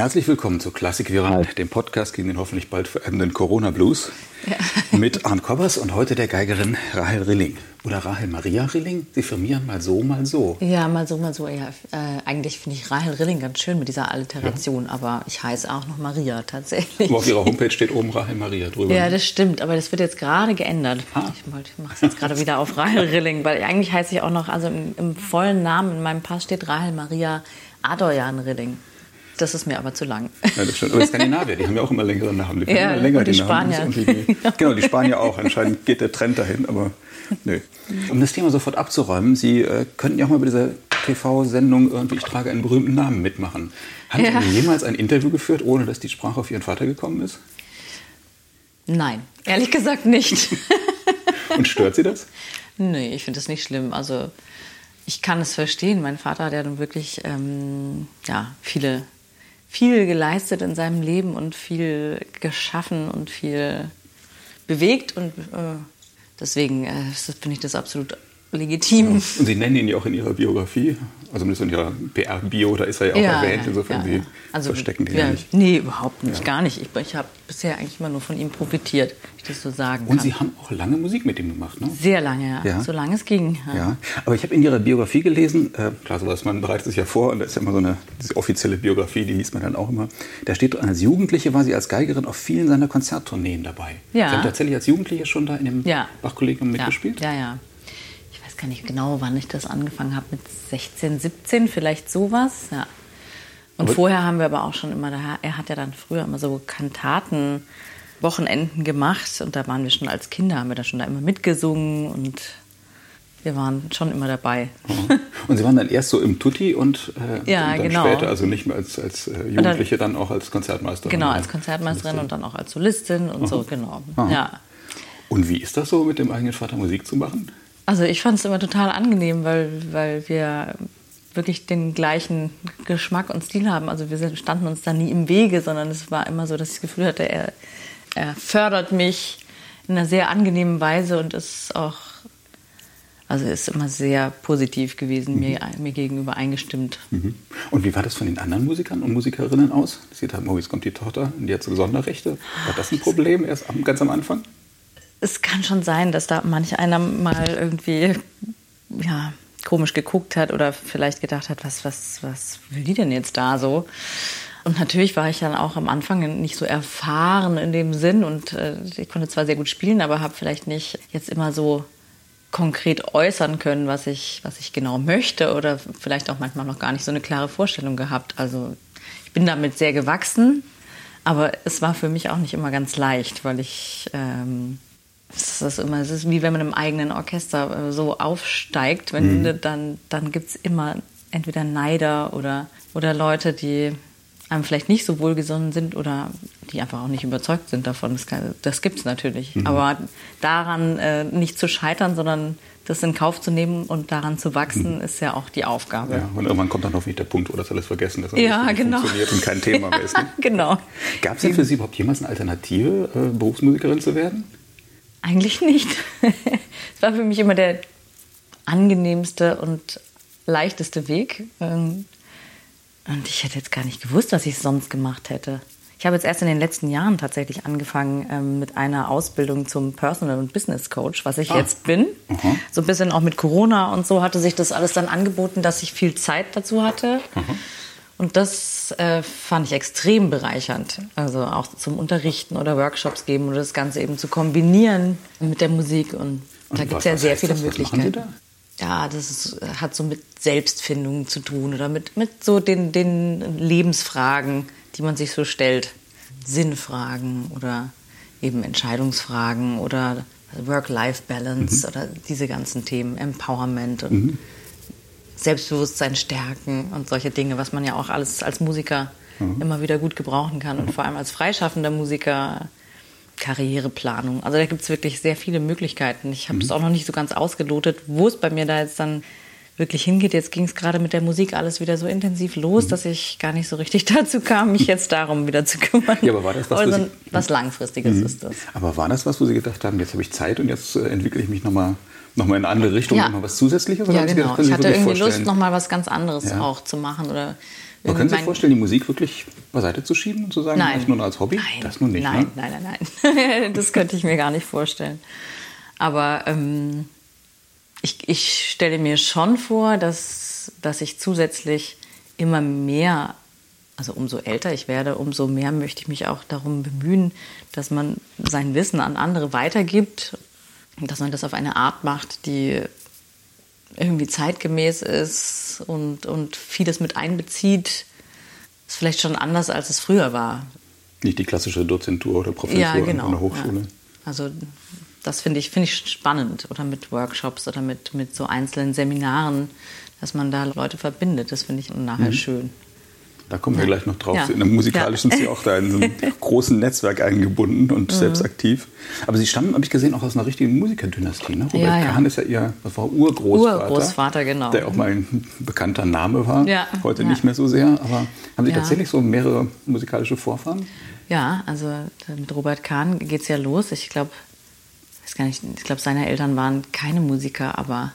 Herzlich willkommen zu Klassik Viral, dem Podcast gegen den hoffentlich bald vererbenden Corona Blues. Ja. Mit Arndt Kobbers und heute der Geigerin Rahel Rilling. Oder Rahel Maria Rilling. Sie firmieren mal so, mal so. Ja, mal so, mal so. Ja, äh, eigentlich finde ich Rahel Rilling ganz schön mit dieser Alliteration, ja. aber ich heiße auch noch Maria tatsächlich. Aber auf Ihrer Homepage steht oben Rahel Maria drüber. Ja, das stimmt, aber das wird jetzt gerade geändert. Ah. Ich, ich mache es jetzt gerade wieder auf Rahel Rilling, weil eigentlich heiße ich auch noch, also im, im vollen Namen in meinem Pass steht Rahel Maria Adorjan Rilling. Das ist mir aber zu lang. Ja, das stimmt. Aber Skandinavier, die haben ja auch immer längere Namen. Die ja, immer länger und die, die Spanier. Die, genau, die Spanier auch. Anscheinend geht der Trend dahin, aber nö. Um das Thema sofort abzuräumen, Sie äh, könnten ja auch mal bei dieser TV-Sendung irgendwie Ich trage einen berühmten Namen mitmachen. Haben ja. Sie jemals ein Interview geführt, ohne dass die Sprache auf Ihren Vater gekommen ist? Nein, ehrlich gesagt nicht. und stört Sie das? Nee, ich finde das nicht schlimm. Also ich kann es verstehen. Mein Vater hat ja nun wirklich ähm, ja, viele viel geleistet in seinem Leben und viel geschaffen und viel bewegt und äh, deswegen äh, finde ich das absolut legitim. Und Sie nennen ihn ja auch in Ihrer Biografie, also zumindest in Ihrer PR-Bio, da ist er ja auch ja, erwähnt, insofern ja, Sie also, verstecken den ja, nicht. Nee, überhaupt nicht, gar nicht. Ich, ich habe bisher eigentlich immer nur von ihm profitiert, ich das so sagen Und kann. Sie haben auch lange Musik mit ihm gemacht, ne? Sehr lange, ja. So lange es ging. Ja. aber ich habe in Ihrer Biografie gelesen, äh, klar, sowas, man bereitet sich ja vor, und da ist ja immer so eine offizielle Biografie, die liest man dann auch immer. Da steht, als Jugendliche war sie als Geigerin auf vielen seiner Konzerttourneen dabei. Ja. Sie haben tatsächlich als Jugendliche schon da in dem Bach-Kollegium mitgespielt? Ja, ja gar nicht genau, wann ich das angefangen habe, mit 16, 17, vielleicht sowas. Ja. Und aber vorher haben wir aber auch schon immer, er hat ja dann früher immer so Kantaten, Wochenenden gemacht und da waren wir schon als Kinder, haben wir da schon da immer mitgesungen und wir waren schon immer dabei. Und Sie waren dann erst so im Tutti und, äh, ja, und dann genau. später, also nicht mehr als, als äh, Jugendliche, dann, dann, auch als Konzertmeisterin. Genau, als Konzertmeisterin und dann auch als Solistin und Aha. so, genau. Ja. Und wie ist das so, mit dem eigenen Vater Musik zu machen? Also ich fand es immer total angenehm, weil, weil wir wirklich den gleichen Geschmack und Stil haben. Also wir standen uns da nie im Wege, sondern es war immer so, dass ich das Gefühl hatte, er, er fördert mich in einer sehr angenehmen Weise und ist auch, also ist immer sehr positiv gewesen, mhm. mir, mir gegenüber eingestimmt. Mhm. Und wie war das von den anderen Musikern und Musikerinnen aus? Sie haben, oh, jetzt kommt die Tochter, die hat so Sonderrechte. War das ein Problem erst ganz am Anfang? Es kann schon sein, dass da manch einer mal irgendwie ja, komisch geguckt hat oder vielleicht gedacht hat, was, was, was will die denn jetzt da so? Und natürlich war ich dann auch am Anfang nicht so erfahren in dem Sinn und äh, ich konnte zwar sehr gut spielen, aber habe vielleicht nicht jetzt immer so konkret äußern können, was ich, was ich genau möchte oder vielleicht auch manchmal noch gar nicht so eine klare Vorstellung gehabt. Also ich bin damit sehr gewachsen, aber es war für mich auch nicht immer ganz leicht, weil ich ähm, es ist immer, es ist wie wenn man im eigenen Orchester äh, so aufsteigt, wenn mhm. dann, dann gibt es immer entweder Neider oder, oder Leute, die einem vielleicht nicht so wohlgesonnen sind oder die einfach auch nicht überzeugt sind davon. Das, das gibt es natürlich. Mhm. Aber daran äh, nicht zu scheitern, sondern das in Kauf zu nehmen und daran zu wachsen, mhm. ist ja auch die Aufgabe. Ja, und irgendwann kommt dann hoffentlich der Punkt, wo das alles vergessen ist. Ja, genau. funktioniert und kein Thema mehr ist. Ne? genau. Gab es denn für Sie überhaupt jemals eine Alternative, äh, Berufsmusikerin zu werden? Eigentlich nicht. es war für mich immer der angenehmste und leichteste Weg. Ähm, und ich hätte jetzt gar nicht gewusst, was ich sonst gemacht hätte. Ich habe jetzt erst in den letzten Jahren tatsächlich angefangen ähm, mit einer Ausbildung zum Personal- und Business Coach, was ich ah. jetzt bin. Aha. So ein bisschen auch mit Corona und so hatte sich das alles dann angeboten, dass ich viel Zeit dazu hatte. Aha. Und das äh, fand ich extrem bereichernd. Also auch zum Unterrichten oder Workshops geben oder das Ganze eben zu kombinieren mit der Musik. Und, und da gibt es ja sehr viele das? Möglichkeiten. Ja, das ist, hat so mit Selbstfindung zu tun oder mit, mit so den, den Lebensfragen, die man sich so stellt. Sinnfragen oder eben Entscheidungsfragen oder Work-Life-Balance mhm. oder diese ganzen Themen, Empowerment und mhm. Selbstbewusstsein stärken und solche Dinge, was man ja auch alles als Musiker mhm. immer wieder gut gebrauchen kann und vor allem als freischaffender Musiker Karriereplanung. Also da gibt es wirklich sehr viele Möglichkeiten. Ich habe es mhm. auch noch nicht so ganz ausgelotet, wo es bei mir da jetzt dann wirklich hingeht. Jetzt ging es gerade mit der Musik alles wieder so intensiv los, mhm. dass ich gar nicht so richtig dazu kam, mich jetzt darum wieder zu kümmern. Ja, aber war das was, also, was Langfristiges mhm. ist das. Aber war das was, wo Sie gedacht haben, jetzt habe ich Zeit und jetzt äh, entwickle ich mich nochmal noch mal in eine andere Richtung, ja. noch was Zusätzliches? Oder ja, genau. Gedacht, ich hatte irgendwie Lust, nochmal was ganz anderes ja. auch zu machen. Oder können Sie sich vorstellen, die Musik wirklich beiseite zu schieben und zu sagen, nein. nur als Hobby? Nein, das nun nicht, nein, ne? nein, nein, nein. das könnte ich mir gar nicht vorstellen. Aber ähm, ich, ich stelle mir schon vor, dass, dass ich zusätzlich immer mehr, also umso älter ich werde, umso mehr möchte ich mich auch darum bemühen, dass man sein Wissen an andere weitergibt, dass man das auf eine Art macht, die irgendwie zeitgemäß ist und, und vieles mit einbezieht. Ist vielleicht schon anders, als es früher war. Nicht die klassische Dozentur oder Professur ja, genau, an der Hochschule. Ja. Also das finde ich, find ich spannend. Oder mit Workshops oder mit, mit so einzelnen Seminaren, dass man da Leute verbindet. Das finde ich nachher mhm. schön. Da kommen wir gleich noch drauf. Ja. In der musikalischen ja. sind Sie auch da in so einem großen Netzwerk eingebunden und mhm. selbst aktiv. Aber Sie stammen, habe ich gesehen, auch aus einer richtigen Musikerdynastie. Ne? Robert ja, Kahn ist ja Ihr das war Urgroßvater. Urgroßvater, genau. Der auch mal ein bekannter Name war. Ja. Heute nicht mehr so sehr. Aber haben Sie tatsächlich so mehrere musikalische Vorfahren? Ja, also mit Robert Kahn geht es ja los. Ich glaube, gar nicht, ich glaube, seine Eltern waren keine Musiker, aber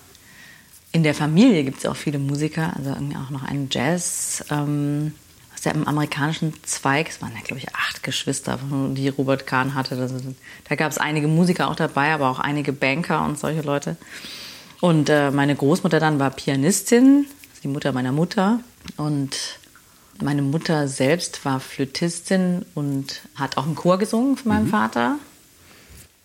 in der Familie gibt es auch viele Musiker, also irgendwie auch noch einen Jazz. Ähm, aus dem amerikanischen Zweig, es waren ja, glaube ich, acht Geschwister, die Robert Kahn hatte. Das, da gab es einige Musiker auch dabei, aber auch einige Banker und solche Leute. Und äh, meine Großmutter dann war Pianistin, die Mutter meiner Mutter. Und meine Mutter selbst war Flötistin und hat auch im Chor gesungen von meinem mhm. Vater.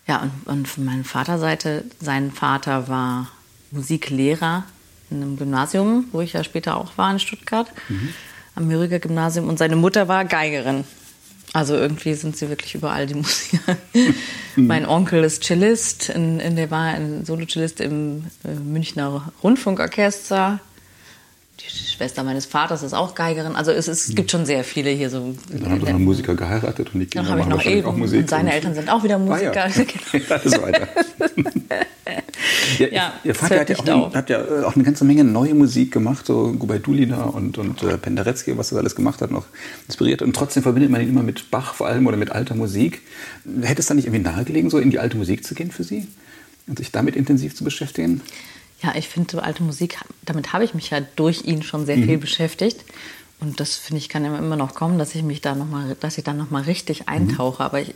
Ja, und, und von meiner Vaterseite, sein Vater war Musiklehrer in einem Gymnasium, wo ich ja später auch war in Stuttgart, mhm. am Müriger Gymnasium. Und seine Mutter war Geigerin. Also irgendwie sind sie wirklich überall die Musiker. Mhm. mein Onkel ist Cellist, in, in, der war ein Solo-Cellist im äh, Münchner Rundfunkorchester die Schwester meines Vaters ist auch Geigerin. Also es, es gibt schon sehr viele hier so. Dann haben sie noch Musiker geheiratet und die Kinder dann machen ich noch eben, auch Musik. Und seine Eltern sind auch wieder Musiker. Ah, ja. weiter. ja, ja, ihr Vater hat ja, auch, hat ja, äh, auch, eine ganze Menge neue Musik gemacht, so Gubaidulina und, und äh, Penderecki, was er alles gemacht hat, noch inspiriert. Und trotzdem verbindet man ihn immer mit Bach vor allem oder mit alter Musik. Hätte es dann nicht irgendwie nahegelegen, so in die alte Musik zu gehen für Sie? Und sich damit intensiv zu beschäftigen? Ja, ich finde so alte Musik, damit habe ich mich ja durch ihn schon sehr mhm. viel beschäftigt. Und das finde ich kann immer noch kommen, dass ich mich da noch mal, dass ich dann noch mal richtig mhm. eintauche. Mhm. Aber ich,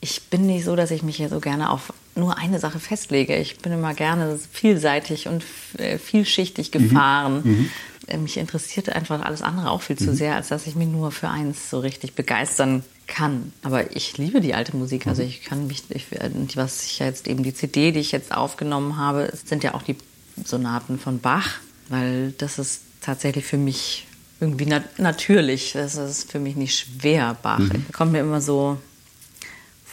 ich bin nicht so, dass ich mich hier so gerne auf nur eine Sache festlege. Ich bin immer gerne vielseitig und äh, vielschichtig mhm. gefahren. Mhm. Äh, mich interessiert einfach alles andere auch viel zu mhm. sehr, als dass ich mich nur für eins so richtig begeistern kann. Aber ich liebe die alte Musik. Also mhm. ich kann mich, ich, was ich jetzt eben die CD, die ich jetzt aufgenommen habe, sind ja auch die Sonaten von Bach, weil das ist tatsächlich für mich irgendwie nat natürlich. Das ist für mich nicht schwer, Bach. Mhm. Kommt mir immer so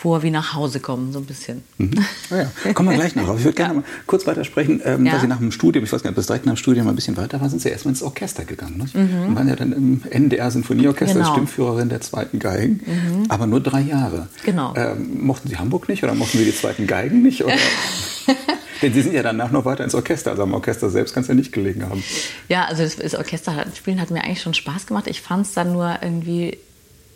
vor wie nach Hause kommen, so ein bisschen. Mhm. Oh ja. Kommen wir gleich noch drauf. Ich würde gerne mal kurz weitersprechen, ähm, ja. weil Sie nach dem Studium, ich weiß gar nicht, das direkt nach dem Studium ein bisschen weiter war, sind Sie erstmal ins Orchester gegangen. Ne? Mhm. Und waren ja dann im NDR Sinfonieorchester genau. als Stimmführerin der zweiten Geigen, mhm. aber nur drei Jahre. Genau. Ähm, mochten Sie Hamburg nicht oder mochten Sie die zweiten Geigen nicht? Denn Sie sind ja danach noch weiter ins Orchester. Also am Orchester selbst kann es ja nicht gelegen haben. Ja, also das, das Orchesterspielen hat mir eigentlich schon Spaß gemacht. Ich fand es dann nur irgendwie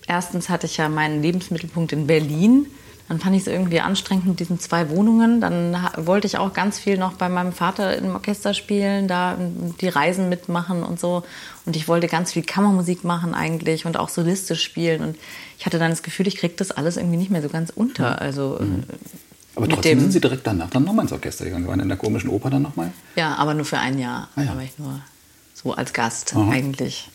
erstens hatte ich ja meinen Lebensmittelpunkt in Berlin. Dann fand ich es irgendwie anstrengend mit diesen zwei Wohnungen. Dann wollte ich auch ganz viel noch bei meinem Vater im Orchester spielen, da die Reisen mitmachen und so. Und ich wollte ganz viel Kammermusik machen eigentlich und auch solistisch spielen. Und ich hatte dann das Gefühl, ich kriege das alles irgendwie nicht mehr so ganz unter. Also mhm. Aber trotzdem sind Sie direkt danach dann nochmal ins Orchester gegangen. Sie waren in der komischen Oper dann nochmal? Ja, aber nur für ein Jahr. Ah, ja. Da war ich nur so als Gast Aha. eigentlich.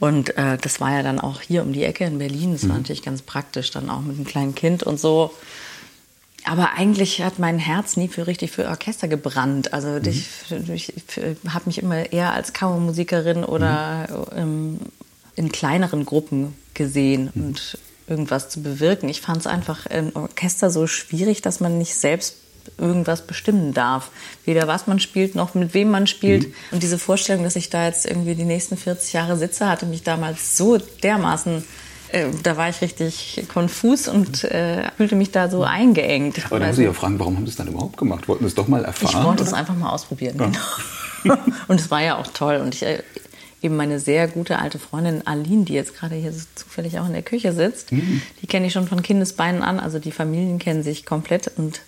Und äh, das war ja dann auch hier um die Ecke in Berlin. Das mhm. war natürlich ganz praktisch, dann auch mit einem kleinen Kind und so. Aber eigentlich hat mein Herz nie für richtig für Orchester gebrannt. Also mhm. ich, ich, ich habe mich immer eher als Kammermusikerin oder mhm. ähm, in kleineren Gruppen gesehen mhm. und irgendwas zu bewirken. Ich fand es einfach im Orchester so schwierig, dass man nicht selbst irgendwas bestimmen darf. Weder was man spielt, noch mit wem man spielt. Mhm. Und diese Vorstellung, dass ich da jetzt irgendwie die nächsten 40 Jahre sitze, hatte mich damals so dermaßen äh, da war ich richtig konfus und äh, fühlte mich da so eingeengt. Aber dann muss ich ja fragen, warum haben Sie es dann überhaupt gemacht? Wollten Sie es doch mal erfahren? Ich wollte es einfach mal ausprobieren. Ja. Genau. und es war ja auch toll. Und ich, äh, eben meine sehr gute alte Freundin Aline, die jetzt gerade hier zufällig auch in der Küche sitzt, mhm. die kenne ich schon von Kindesbeinen an. Also die Familien kennen sich komplett und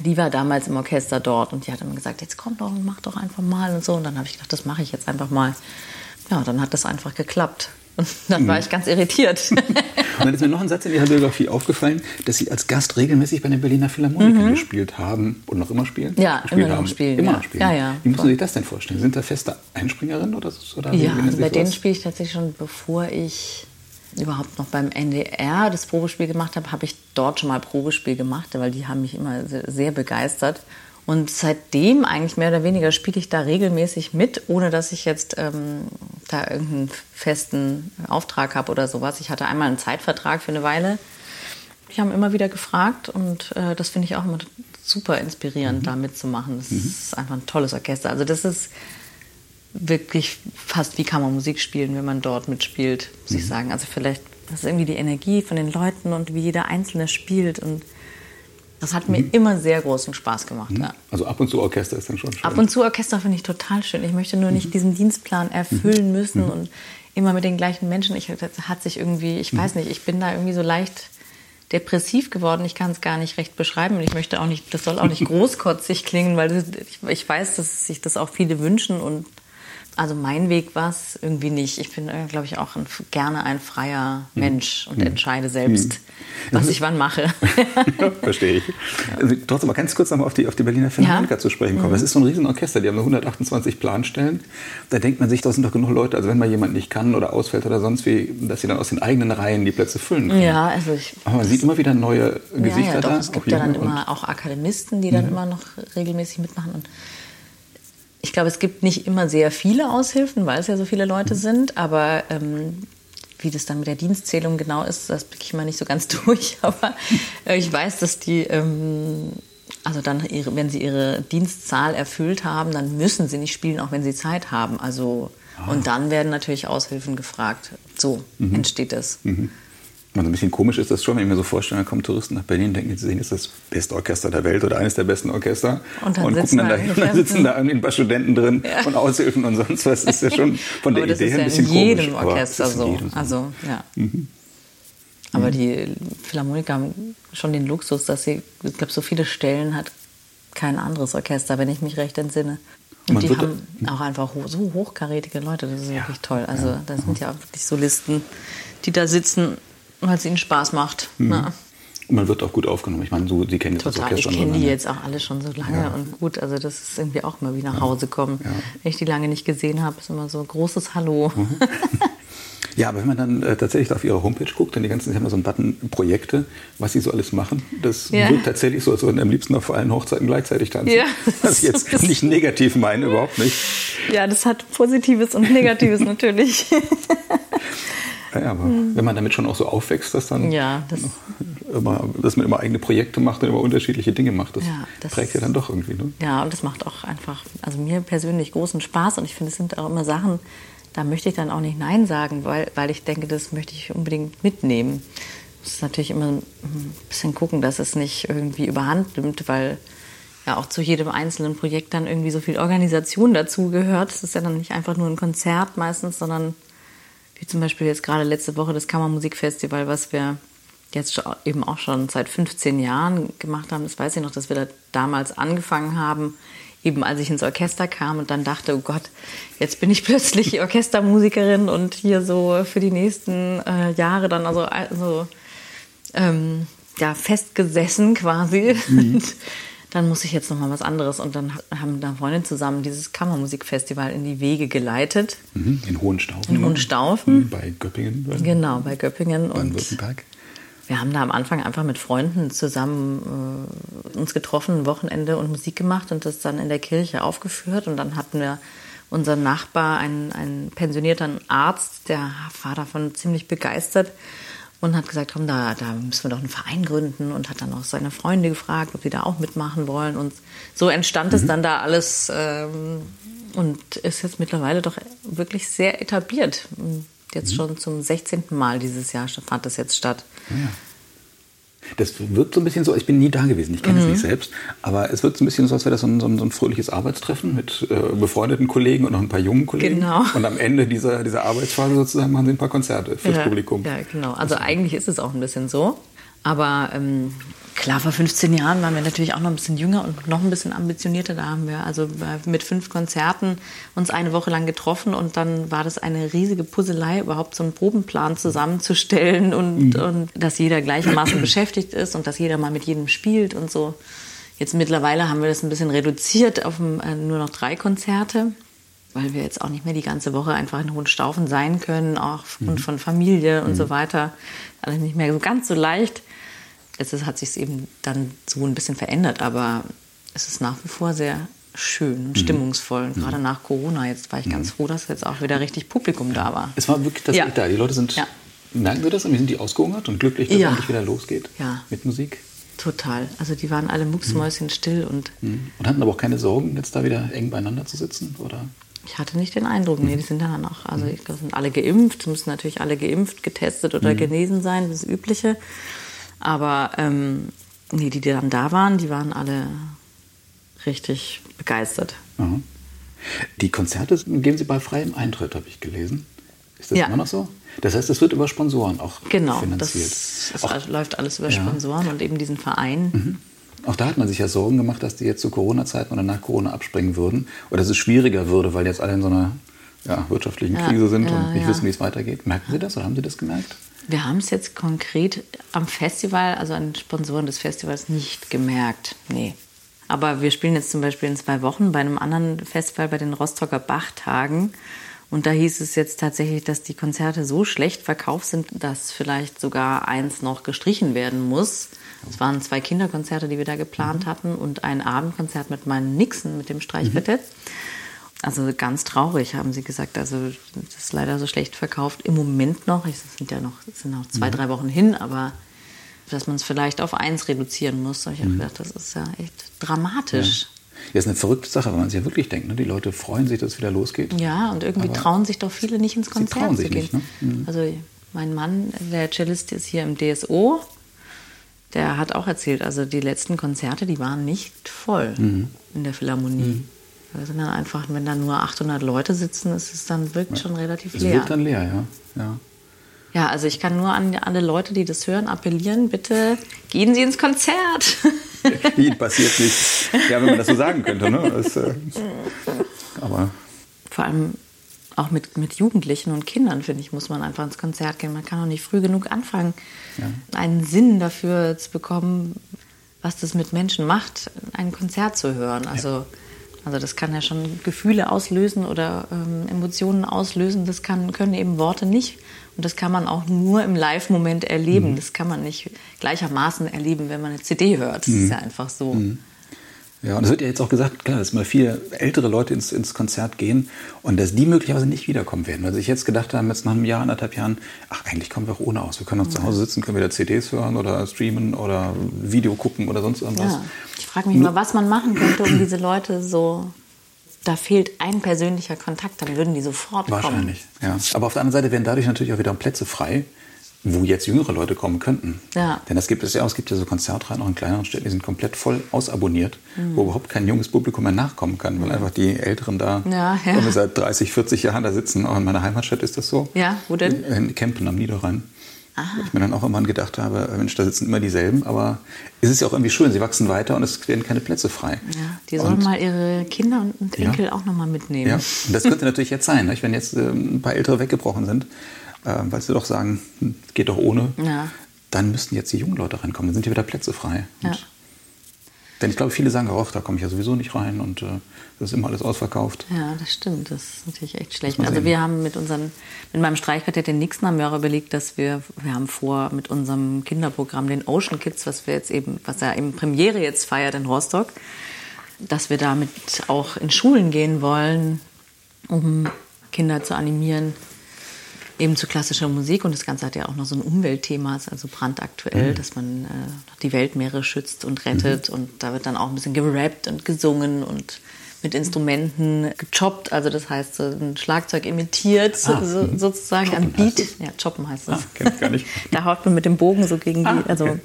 die war damals im Orchester dort und die hat immer gesagt, jetzt komm doch und mach doch einfach mal und so. Und dann habe ich gedacht, das mache ich jetzt einfach mal. Ja, dann hat das einfach geklappt. Und dann war mhm. ich ganz irritiert. und dann ist mir noch ein Satz in Ihrer Biografie aufgefallen, dass Sie als Gast regelmäßig bei den Berliner Philharmonikern mhm. gespielt haben und noch immer spielen? Ja, immer noch spielen. Immer ja. noch spielen. Ja, ja. Wie muss man sich das denn vorstellen? Sind da feste Einspringerinnen oder, oder Ja, also bei denen spiele ich tatsächlich schon, bevor ich überhaupt noch beim NDR das Probespiel gemacht habe, habe ich dort schon mal Probespiel gemacht, weil die haben mich immer sehr begeistert. Und seitdem eigentlich mehr oder weniger spiele ich da regelmäßig mit, ohne dass ich jetzt ähm, da irgendeinen festen Auftrag habe oder sowas. Ich hatte einmal einen Zeitvertrag für eine Weile. Die haben immer wieder gefragt und äh, das finde ich auch immer super inspirierend, mhm. da mitzumachen. Das mhm. ist einfach ein tolles Orchester. Also das ist wirklich fast wie Kammermusik spielen, wenn man dort mitspielt, muss mhm. ich sagen. Also vielleicht, das ist irgendwie die Energie von den Leuten und wie jeder Einzelne spielt und das hat mir mhm. immer sehr großen Spaß gemacht. Mhm. Ja. Also ab und zu Orchester ist dann schon schön. Ab und zu Orchester finde ich total schön. Ich möchte nur nicht mhm. diesen Dienstplan erfüllen mhm. müssen mhm. und immer mit den gleichen Menschen. Ich hat sich irgendwie, ich weiß nicht, ich bin da irgendwie so leicht depressiv geworden. Ich kann es gar nicht recht beschreiben und ich möchte auch nicht, das soll auch nicht großkotzig klingen, weil ich, ich weiß, dass sich das auch viele wünschen und also mein Weg war es irgendwie nicht. Ich bin, äh, glaube ich, auch ein, gerne ein freier mhm. Mensch und mhm. entscheide selbst, mhm. was ich wann mache. Verstehe ich. Also, trotzdem mal ganz kurz nochmal auf die, auf die Berliner Philharmoniker ja? zu sprechen kommen. Das ist so ein Riesenorchester, die haben nur 128 Planstellen. Da denkt man sich, da sind doch genug Leute, also wenn mal jemand nicht kann oder ausfällt oder sonst wie, dass sie dann aus den eigenen Reihen die Plätze füllen können. Ja, also ich, Aber man sieht immer wieder neue Gesichter ja, ja, doch, da. Es gibt ja dann immer auch Akademisten, die dann mhm. immer noch regelmäßig mitmachen und ich glaube, es gibt nicht immer sehr viele Aushilfen, weil es ja so viele Leute mhm. sind, aber ähm, wie das dann mit der Dienstzählung genau ist, das blicke ich mal nicht so ganz durch. Aber äh, ich weiß, dass die, ähm, also dann, ihre, wenn sie ihre Dienstzahl erfüllt haben, dann müssen sie nicht spielen, auch wenn sie Zeit haben. Also, ah. und dann werden natürlich Aushilfen gefragt. So mhm. entsteht das. Mhm. Also ein bisschen komisch ist das schon, wenn ich mir so vorstelle, da kommen Touristen nach Berlin und denken, sie sehen, ist das beste Orchester der Welt oder eines der besten Orchester. Und dann, und gucken dann dahin und dann sitzen da irgendwie ein paar Studenten drin ja. und Aushilfen und sonst was. Das ist ja schon von der Idee her ein bisschen komisch. Das ist in jedem Orchester so. Jedem also, ja. Mhm. Aber die Philharmoniker haben schon den Luxus, dass sie, ich glaube, so viele Stellen hat kein anderes Orchester, wenn ich mich recht entsinne. Und Man die haben auch einfach so hochkarätige Leute, das ist ja, wirklich toll. Also ja. da sind ja wirklich Solisten, die da sitzen weil es ihnen Spaß macht. Mhm. Ja. Und man wird auch gut aufgenommen. Ich meine, so, Sie kennen Total. das Orchester Ich kenne die jetzt auch alle schon so lange ja. und gut. Also das ist irgendwie auch mal wie nach Hause kommen. Ja. Wenn ich die lange nicht gesehen habe, ist immer so großes Hallo. Mhm. Ja, aber wenn man dann äh, tatsächlich auf ihre Homepage guckt, dann die ganzen, sie haben so einen Button Projekte, was sie so alles machen. Das ja. wirkt tatsächlich so, als würden am liebsten auf vor allen Hochzeiten gleichzeitig tanzen. Ja, was ich jetzt nicht negativ meine, überhaupt nicht. Ja, das hat Positives und Negatives natürlich. Ja, aber mhm. wenn man damit schon auch so aufwächst, dass dann ja, das immer, dass man immer eigene Projekte macht und immer unterschiedliche Dinge macht, das, ja, das prägt ja dann doch irgendwie. Ne? Ja, und das macht auch einfach, also mir persönlich großen Spaß und ich finde, es sind auch immer Sachen, da möchte ich dann auch nicht Nein sagen, weil, weil ich denke, das möchte ich unbedingt mitnehmen. Ich muss natürlich immer ein bisschen gucken, dass es nicht irgendwie überhand nimmt, weil ja auch zu jedem einzelnen Projekt dann irgendwie so viel Organisation dazu gehört. Es ist ja dann nicht einfach nur ein Konzert meistens, sondern wie zum Beispiel jetzt gerade letzte Woche das Kammermusikfestival, was wir jetzt eben auch schon seit 15 Jahren gemacht haben. Das weiß ich noch, dass wir da damals angefangen haben, eben als ich ins Orchester kam und dann dachte, oh Gott, jetzt bin ich plötzlich Orchestermusikerin und hier so für die nächsten äh, Jahre dann also, also ähm, ja, festgesessen quasi. Mhm. dann muss ich jetzt noch mal was anderes. Und dann haben da Freunde zusammen dieses Kammermusikfestival in die Wege geleitet. Mhm, in Hohenstaufen. In Hohenstaufen. Mhm, bei Göppingen. Genau, bei Göppingen. Baden-Württemberg. Wir haben da am Anfang einfach mit Freunden zusammen äh, uns getroffen, ein Wochenende und Musik gemacht und das dann in der Kirche aufgeführt. Und dann hatten wir unseren Nachbar, einen, einen pensionierten Arzt, der war davon ziemlich begeistert und hat gesagt, komm, da, da müssen wir doch einen Verein gründen und hat dann auch seine Freunde gefragt, ob sie da auch mitmachen wollen. Und so entstand mhm. es dann da alles ähm, und ist jetzt mittlerweile doch wirklich sehr etabliert. Jetzt mhm. schon zum 16. Mal dieses Jahr fand das jetzt statt. Ja. Das wird so ein bisschen so, ich bin nie da gewesen, ich kenne mhm. es nicht selbst, aber es wird so ein bisschen so, als wäre das so ein, so ein, so ein fröhliches Arbeitstreffen mit äh, befreundeten Kollegen und noch ein paar jungen Kollegen. Genau. Und am Ende dieser, dieser Arbeitsphase sozusagen machen sie ein paar Konzerte fürs ja, Publikum. Ja, genau. Also eigentlich ist es auch ein bisschen so. Aber ähm, klar, vor 15 Jahren waren wir natürlich auch noch ein bisschen jünger und noch ein bisschen ambitionierter. Da haben wir also mit fünf Konzerten uns eine Woche lang getroffen und dann war das eine riesige Puzzlei, überhaupt so einen Probenplan zusammenzustellen und, mhm. und dass jeder gleichermaßen beschäftigt ist und dass jeder mal mit jedem spielt und so. Jetzt mittlerweile haben wir das ein bisschen reduziert auf äh, nur noch drei Konzerte, weil wir jetzt auch nicht mehr die ganze Woche einfach in Hohenstaufen sein können, auch aufgrund mhm. von Familie und mhm. so weiter. Alles nicht mehr so ganz so leicht es hat sich eben dann so ein bisschen verändert, aber es ist nach wie vor sehr schön und mhm. stimmungsvoll. Und mhm. gerade nach Corona, jetzt war ich ganz mhm. froh, dass jetzt auch wieder richtig Publikum da war. Es war wirklich das ja. da. Die Leute sind, ja. merken Sie das? Und sind die ausgehungert und glücklich, dass ja. endlich wieder losgeht ja. mit Musik? Total. Also die waren alle mucksmäuschenstill und... Mhm. Und hatten aber auch keine Sorgen, jetzt da wieder eng beieinander zu sitzen, oder? Ich hatte nicht den Eindruck, nee, die sind dann auch, also mhm. sind alle geimpft, müssen natürlich alle geimpft, getestet oder genesen sein, das Übliche. Aber ähm, nee, die, die dann da waren, die waren alle richtig begeistert. Aha. Die Konzerte geben Sie bei freiem Eintritt, habe ich gelesen. Ist das ja. immer noch so? Das heißt, es wird über Sponsoren auch genau, finanziert. Genau, das, läuft alles über ja. Sponsoren und eben diesen Verein. Mhm. Auch da hat man sich ja Sorgen gemacht, dass die jetzt zu Corona-Zeiten oder nach Corona abspringen würden. Oder dass es schwieriger würde, weil jetzt alle in so einer ja, wirtschaftlichen ja, Krise sind und nicht wissen, wie es weitergeht. Merken Sie das oder haben Sie das gemerkt? Wir haben es jetzt konkret am Festival, also an den Sponsoren des Festivals, nicht gemerkt. Nee. Aber wir spielen jetzt zum Beispiel in zwei Wochen bei einem anderen Festival, bei den Rostocker Bachtagen. Und da hieß es jetzt tatsächlich, dass die Konzerte so schlecht verkauft sind, dass vielleicht sogar eins noch gestrichen werden muss. Es waren zwei Kinderkonzerte, die wir da geplant mhm. hatten und ein Abendkonzert mit meinem Nixon, mit dem Streichquartett. Mhm. Also ganz traurig, haben sie gesagt. Also das ist leider so schlecht verkauft. Im Moment noch, es sind ja noch, sind noch zwei, mhm. drei Wochen hin, aber dass man es vielleicht auf eins reduzieren muss. Ich habe mhm. gedacht, das ist ja echt dramatisch. Ja. Ja, ist eine verrückte Sache, wenn man sich ja wirklich denkt. Ne? Die Leute freuen sich, dass es wieder losgeht. Ja, und irgendwie trauen sich doch viele nicht ins Konzert zu gehen. Nicht, ne? mhm. Also mein Mann, der Cellist, ist hier im DSO. Der hat auch erzählt, also die letzten Konzerte, die waren nicht voll mhm. in der Philharmonie. Mhm. Wir sind dann einfach, wenn da nur 800 Leute sitzen, ist es dann wirkt schon relativ leer. Es wirkt dann leer, ja. ja. Ja, also ich kann nur an alle Leute, die das hören, appellieren, bitte gehen Sie ins Konzert. Ihnen passiert nichts. Ja, wenn man das so sagen könnte. Ne? Das, äh, aber Vor allem auch mit, mit Jugendlichen und Kindern, finde ich, muss man einfach ins Konzert gehen. Man kann auch nicht früh genug anfangen, ja. einen Sinn dafür zu bekommen, was das mit Menschen macht, ein Konzert zu hören. Also ja. Also das kann ja schon Gefühle auslösen oder ähm, Emotionen auslösen. Das kann, können eben Worte nicht. Und das kann man auch nur im Live-Moment erleben. Mhm. Das kann man nicht gleichermaßen erleben, wenn man eine CD hört. Das mhm. ist ja einfach so. Mhm. Ja, und es wird ja jetzt auch gesagt, klar, dass mal viele ältere Leute ins, ins Konzert gehen und dass die möglicherweise nicht wiederkommen werden. Weil sich jetzt gedacht haben, jetzt nach einem Jahr, anderthalb Jahren, ach, eigentlich kommen wir auch ohne aus. Wir können auch zu Hause sitzen, können wieder CDs hören oder streamen oder Video gucken oder sonst irgendwas. Ja. Ich frage mich mal, was man machen könnte, um diese Leute so da fehlt ein persönlicher Kontakt, dann würden die sofort Wahrscheinlich, kommen. Wahrscheinlich, ja. Aber auf der anderen Seite werden dadurch natürlich auch wieder Plätze frei, wo jetzt jüngere Leute kommen könnten. Ja. Denn das gibt es ja auch, es gibt ja so Konzertreihen auch in kleineren Städten, die sind komplett voll ausabonniert, mhm. wo überhaupt kein junges Publikum mehr nachkommen kann, weil einfach die Älteren da ja, ja. seit 30, 40 Jahren da sitzen. Auch in meiner Heimatstadt ist das so. Ja, wo denn? In Kempen am Niederrhein. Aha. Ich mir dann auch immer gedacht habe, Mensch, da sitzen immer dieselben, aber es ist ja auch irgendwie schön, sie wachsen weiter und es werden keine Plätze frei. Ja, die sollen und, mal ihre Kinder und Enkel ja. auch nochmal mitnehmen. Ja, und das könnte natürlich jetzt sein, nicht? wenn jetzt äh, ein paar Ältere weggebrochen sind, äh, weil sie doch sagen, hm, geht doch ohne, ja. dann müssten jetzt die jungen Leute reinkommen, dann sind hier wieder Plätze frei. Ja. Denn ich glaube, viele sagen auch, da komme ich ja sowieso nicht rein und äh, das ist immer alles ausverkauft. Ja, das stimmt. Das ist natürlich echt schlecht. Also wir haben mit unseren, mit meinem Streichquartett den Nixon haben wir auch überlegt, dass wir, wir haben vor mit unserem Kinderprogramm, den Ocean Kids, was wir jetzt eben, was ja eben Premiere jetzt feiert in Rostock, dass wir damit auch in Schulen gehen wollen, um Kinder zu animieren, eben zu klassischer Musik und das Ganze hat ja auch noch so ein Umweltthema, ist also brandaktuell, mhm. dass man äh, die Weltmeere schützt und rettet mhm. und da wird dann auch ein bisschen gerappt und gesungen und mit Instrumenten gechoppt, also das heißt so ein Schlagzeug imitiert ah, so, mhm. sozusagen am Beat. Ja, choppen heißt das. Ah, gar nicht. da haut man mit dem Bogen so gegen die, ah, okay. also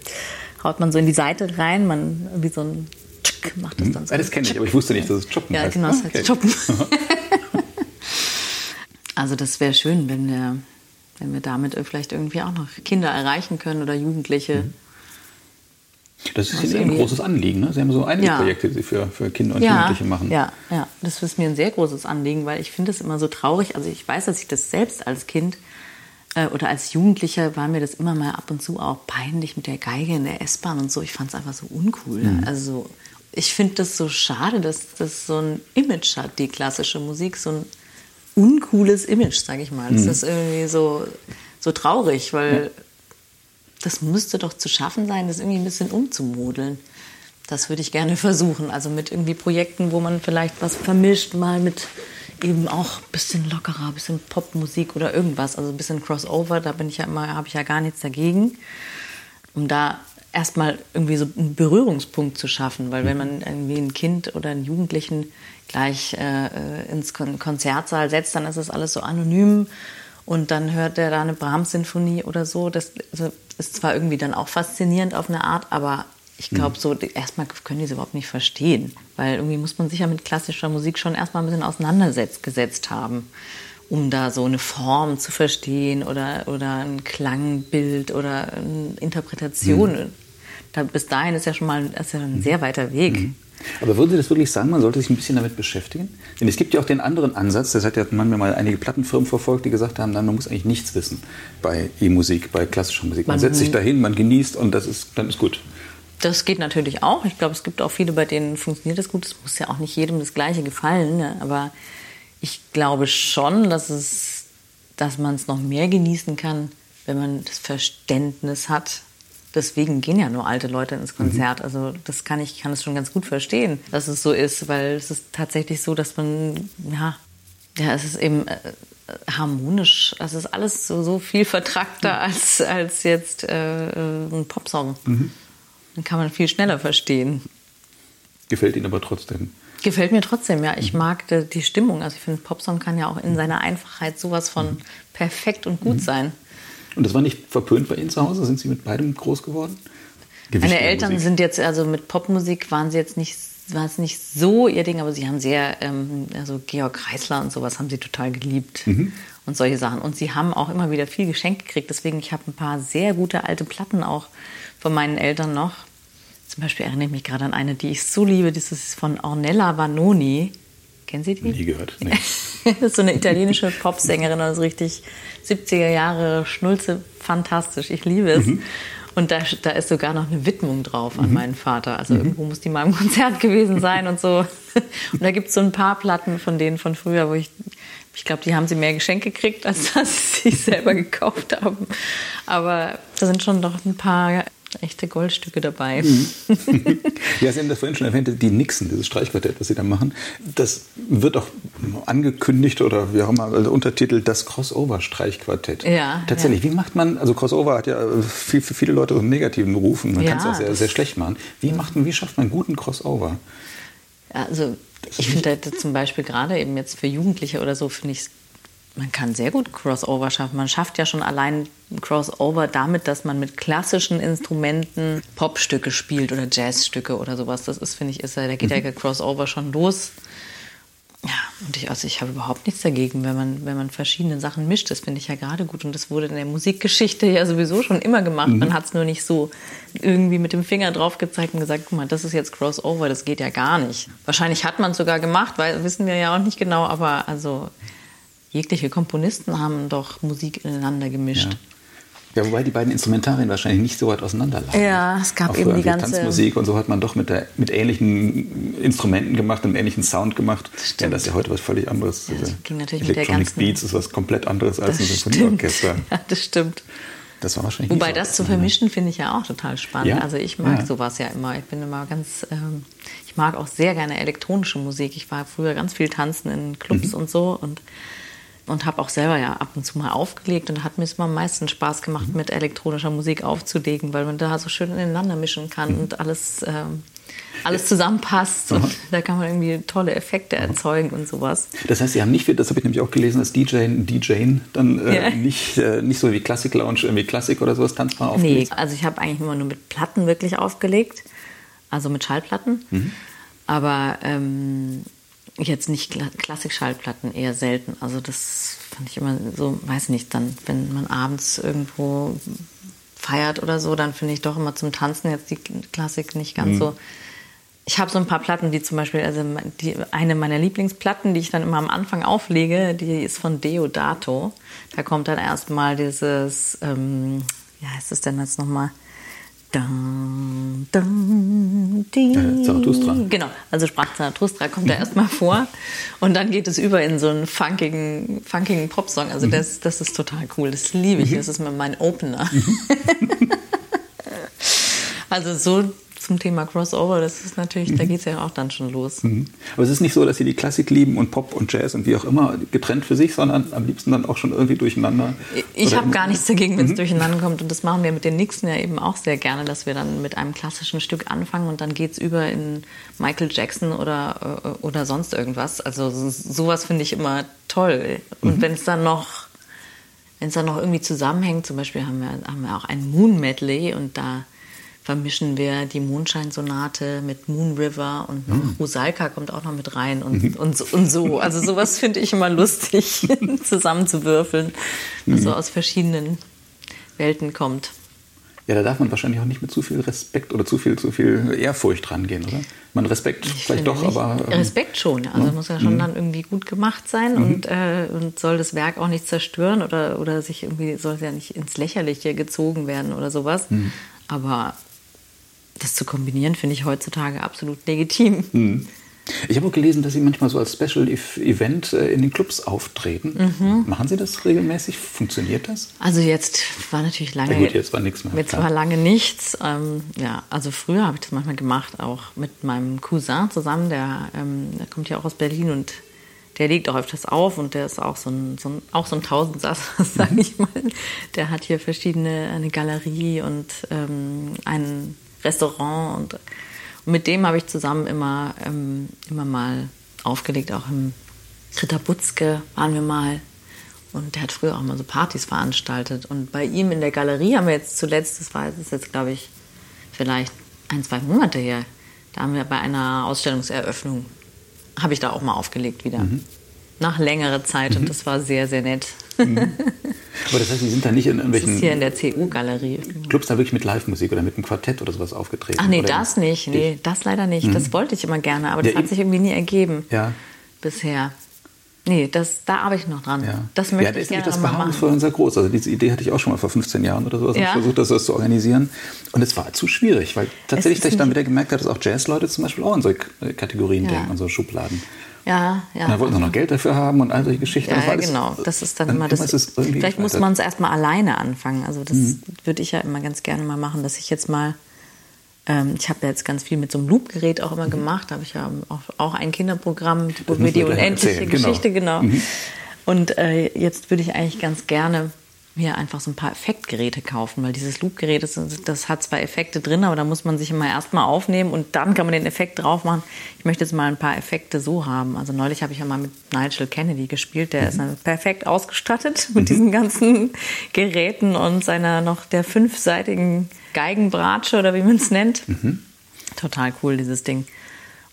haut man so in die Seite rein, man wie so ein macht das dann so. Ja, das kenne ich, aber ich wusste nicht, dass es choppen ja, heißt. Ja, genau, das okay. heißt choppen. also das wäre schön, wenn der wenn wir damit vielleicht irgendwie auch noch Kinder erreichen können oder Jugendliche. Mhm. Das ist Ihnen ein großes Anliegen. Ne? Sie haben so einige ja. Projekte, die Sie für, für Kinder und ja, Jugendliche machen. Ja, ja, das ist mir ein sehr großes Anliegen, weil ich finde es immer so traurig. Also ich weiß, dass ich das selbst als Kind äh, oder als Jugendlicher war mir das immer mal ab und zu auch peinlich mit der Geige in der S-Bahn und so. Ich fand es einfach so uncool. Mhm. Also ich finde das so schade, dass das so ein Image hat, die klassische Musik, so ein uncooles Image, sage ich mal. Das mhm. ist irgendwie so, so traurig, weil ja. das müsste doch zu schaffen sein, das irgendwie ein bisschen umzumodeln. Das würde ich gerne versuchen. Also mit irgendwie Projekten, wo man vielleicht was vermischt, mal mit eben auch ein bisschen lockerer, ein bisschen Popmusik oder irgendwas. Also ein bisschen Crossover, da bin ich ja immer, habe ich ja gar nichts dagegen. Um da erstmal irgendwie so einen Berührungspunkt zu schaffen, weil wenn man irgendwie ein Kind oder einen Jugendlichen gleich äh, ins Kon Konzertsaal setzt, dann ist das alles so anonym und dann hört er da eine Brahms-Sinfonie oder so. Das also, ist zwar irgendwie dann auch faszinierend auf eine Art, aber ich glaube, so erstmal können die es überhaupt nicht verstehen, weil irgendwie muss man sich ja mit klassischer Musik schon erstmal ein bisschen auseinandergesetzt haben, um da so eine Form zu verstehen oder, oder ein Klangbild oder eine Interpretation. Mhm da, bis dahin ist ja schon mal ist ja ein sehr weiter Weg. Mhm. Aber würden Sie das wirklich sagen, man sollte sich ein bisschen damit beschäftigen? Denn es gibt ja auch den anderen Ansatz, das hat ja manchmal mal einige Plattenfirmen verfolgt, die gesagt haben, nein, man muss eigentlich nichts wissen bei E-Musik, bei klassischer Musik. Man, man setzt sich dahin, man genießt und das ist, dann ist gut. Das geht natürlich auch. Ich glaube, es gibt auch viele, bei denen funktioniert das gut. Es muss ja auch nicht jedem das Gleiche gefallen. Ne? Aber ich glaube schon, dass, es, dass man es noch mehr genießen kann, wenn man das Verständnis hat deswegen gehen ja nur alte Leute ins Konzert. Mhm. Also das kann ich kann es schon ganz gut verstehen, dass es so ist, weil es ist tatsächlich so, dass man ja ja es ist eben äh, harmonisch. Es ist alles so, so viel vertrackter mhm. als als jetzt äh, ein Popsong. Mhm. Dann kann man viel schneller verstehen. Gefällt Ihnen aber trotzdem. Gefällt mir trotzdem, ja. Ich mhm. mag die Stimmung. Also ich finde, Popsong kann ja auch in seiner Einfachheit sowas von mhm. perfekt und gut mhm. sein. Und das war nicht verpönt bei Ihnen zu Hause? Sind Sie mit beidem groß geworden? Gewicht Meine Eltern Musik. sind jetzt, also mit Popmusik waren sie jetzt nicht, war es nicht so ihr Ding, aber sie haben sehr, ähm, also Georg Kreisler und sowas haben sie total geliebt. Mhm. Und solche Sachen. Und sie haben auch immer wieder viel geschenkt gekriegt. Deswegen, ich habe ein paar sehr gute alte Platten auch von meinen Eltern noch. Zum Beispiel erinnere ich mich gerade an eine, die ich so liebe. Das ist von Ornella Vanoni. Kennen Sie die? Nie gehört. Nee. das ist so eine italienische Popsängerin, also richtig 70er Jahre Schnulze, fantastisch. Ich liebe es. Mhm. Und da, da ist sogar noch eine Widmung drauf an mhm. meinen Vater. Also mhm. irgendwo muss die mal im Konzert gewesen sein und so. Und da gibt es so ein paar Platten von denen von früher, wo ich, ich glaube, die haben sie mehr Geschenke gekriegt, als dass sie sich selber gekauft haben. Aber da sind schon noch ein paar echte Goldstücke dabei. Mhm. ja, Sie haben das vorhin schon erwähnt, die Nixon, dieses Streichquartett, was Sie da machen. Das wird auch angekündigt oder wie auch immer, also Untertitel das Crossover-Streichquartett. Ja. Tatsächlich, ja. wie macht man, also Crossover hat ja viel, für viele Leute so einen negativen Ruf und man ja, kann es auch sehr, sehr schlecht machen. Wie, macht man, wie schafft man einen guten Crossover? Also ich finde zum Beispiel gerade eben jetzt für Jugendliche oder so, finde ich es man kann sehr gut Crossover schaffen. Man schafft ja schon allein Crossover damit, dass man mit klassischen Instrumenten Popstücke spielt oder Jazzstücke oder sowas. Das ist, finde ich, ist ja, da geht mhm. ja Crossover schon los. Ja, und ich, also ich habe überhaupt nichts dagegen, wenn man, wenn man verschiedene Sachen mischt. Das finde ich ja gerade gut. Und das wurde in der Musikgeschichte ja sowieso schon immer gemacht. Mhm. Man hat es nur nicht so irgendwie mit dem Finger drauf gezeigt und gesagt, guck mal, das ist jetzt Crossover, das geht ja gar nicht. Wahrscheinlich hat man es sogar gemacht, weil wissen wir ja auch nicht genau, aber also jegliche Komponisten haben doch Musik ineinander gemischt. Ja. Ja, wobei die beiden Instrumentarien wahrscheinlich nicht so weit auseinander lagen. Ja, es gab Auch eben die ganze Tanzmusik und so hat man doch mit, der, mit ähnlichen Instrumenten gemacht, einem ähnlichen Sound gemacht. Das ja, das ist ja heute was völlig anderes. Ja, das ging natürlich Electronic mit der ganzen Beats ist was komplett anderes als ein Symphonieorchester. Ja, das stimmt. Das war wahrscheinlich Wobei das zu vermischen finde ich ja auch total spannend. Ja? Also ich mag ja. sowas ja immer. Ich bin immer ganz, ähm, ich mag auch sehr gerne elektronische Musik. Ich war früher ganz viel tanzen in Clubs mhm. und so und und habe auch selber ja ab und zu mal aufgelegt und hat mir es immer am meisten Spaß gemacht, mit elektronischer Musik aufzulegen, weil man da so schön ineinander mischen kann mhm. und alles. Ähm, alles zusammenpasst und da kann man irgendwie tolle Effekte erzeugen und sowas. Das heißt, Sie haben nicht, das habe ich nämlich auch gelesen, dass DJ, DJ dann äh, ja. nicht, äh, nicht so wie Classic Lounge, irgendwie Klassik oder sowas tanzbar aufgelegt? Nee, also ich habe eigentlich immer nur mit Platten wirklich aufgelegt, also mit Schallplatten. Mhm. Aber ähm, jetzt nicht Klassik-Schallplatten, eher selten. Also das fand ich immer so, weiß nicht, dann, wenn man abends irgendwo feiert oder so, dann finde ich doch immer zum Tanzen jetzt die Klassik nicht ganz mhm. so. Ich habe so ein paar Platten, wie zum Beispiel, also die, eine meiner Lieblingsplatten, die ich dann immer am Anfang auflege, die ist von Deodato. Da kommt dann erstmal dieses, ähm, ja, heißt es denn jetzt nochmal? Dun, dun, ja, Zarathustra. Genau, also sprach Zarathustra kommt da erstmal vor und dann geht es über in so einen funkigen, funkigen Popsong. Also mhm. das, das ist total cool, das liebe ich, mhm. das ist mein Opener. Mhm. also so zum Thema Crossover, das ist natürlich, mhm. da geht es ja auch dann schon los. Mhm. Aber es ist nicht so, dass Sie die Klassik lieben und Pop und Jazz und wie auch immer getrennt für sich, sondern am liebsten dann auch schon irgendwie durcheinander. Ich habe gar nichts dagegen, wenn es mhm. durcheinander kommt und das machen wir mit den Nixon ja eben auch sehr gerne, dass wir dann mit einem klassischen Stück anfangen und dann geht es über in Michael Jackson oder, äh, oder sonst irgendwas. Also sowas finde ich immer toll. Und mhm. wenn es dann noch wenn es dann noch irgendwie zusammenhängt, zum Beispiel haben wir, haben wir auch ein Moon Medley und da vermischen wir die Mondscheinsonate mit Moon River und noch mhm. Rusalka kommt auch noch mit rein und, mhm. und, und so. Also sowas finde ich immer lustig, zusammenzuwürfeln, was mhm. so aus verschiedenen Welten kommt. Ja, da darf man wahrscheinlich auch nicht mit zu viel Respekt oder zu viel, zu viel Ehrfurcht rangehen, oder? Man Respekt ich vielleicht doch, nicht. aber. Ähm, Respekt schon, also ja. muss ja schon mhm. dann irgendwie gut gemacht sein mhm. und, äh, und soll das Werk auch nicht zerstören oder, oder sich irgendwie, soll es ja nicht ins Lächerliche gezogen werden oder sowas. Mhm. Aber das zu kombinieren, finde ich heutzutage absolut legitim. Hm. Ich habe auch gelesen, dass Sie manchmal so als Special Event äh, in den Clubs auftreten. Mhm. Machen Sie das regelmäßig? Funktioniert das? Also jetzt war natürlich lange. Ja gut, jetzt war nichts mehr. Jetzt klar. war lange nichts. Ähm, ja, also früher habe ich das manchmal gemacht, auch mit meinem Cousin zusammen. Der, ähm, der kommt ja auch aus Berlin und der legt auch öfters auf und der ist auch so ein, so ein, auch so ein Tausendsasser, sage ich mal. Der hat hier verschiedene, eine Galerie und ähm, einen Restaurant und, und mit dem habe ich zusammen immer, ähm, immer mal aufgelegt, auch im Ritter Butzke waren wir mal und der hat früher auch mal so Partys veranstaltet und bei ihm in der Galerie haben wir jetzt zuletzt, das war das jetzt glaube ich vielleicht ein, zwei Monate her, da haben wir bei einer Ausstellungseröffnung, habe ich da auch mal aufgelegt wieder. Mhm. Nach längerer Zeit mhm. und das war sehr, sehr nett. Mhm. Aber das heißt, Sie sind da nicht in irgendwelchen. Das ist hier in der CU-Galerie. Clubs da wirklich mit Live-Musik oder mit einem Quartett oder sowas aufgetreten? Ach nee, das nicht. Nee, das leider nicht. Mhm. Das wollte ich immer gerne, aber das ja, hat sich irgendwie nie ergeben. Ja. Bisher. Nee, das, da arbeite ich noch dran. Ja. Das möchte ja, das ich gerne das Beharrungsfeuer sehr groß. Also diese Idee hatte ich auch schon mal vor 15 Jahren oder sowas. Ja. Ich versucht, das, das zu organisieren. Und es war zu schwierig, weil tatsächlich, dass ich dann wieder gemerkt habe, dass auch Jazzleute zum Beispiel auch in solche Kategorien ja. denken, in so Schubladen. Ja, ja. Und dann wollten sie noch Geld dafür haben und all solche Geschichten. Ja, ja genau. Das ist dann, dann immer das. das vielleicht muss man es erstmal alleine anfangen. Also das mhm. würde ich ja immer ganz gerne mal machen, dass ich jetzt mal. Ähm, ich habe ja jetzt ganz viel mit so einem Loop-Gerät auch immer mhm. gemacht. Da habe ich ja auch, auch ein Kinderprogramm, wo wir die unendliche genau. Geschichte, genau. genau. Mhm. Und äh, jetzt würde ich eigentlich ganz gerne mir einfach so ein paar Effektgeräte kaufen, weil dieses Loop-Gerät, das, das, hat zwar Effekte drin, aber da muss man sich immer erstmal aufnehmen und dann kann man den Effekt drauf machen. Ich möchte jetzt mal ein paar Effekte so haben. Also neulich habe ich ja mal mit Nigel Kennedy gespielt, der mhm. ist perfekt ausgestattet mit mhm. diesen ganzen Geräten und seiner noch der fünfseitigen Geigenbratsche oder wie man es nennt. Mhm. Total cool, dieses Ding.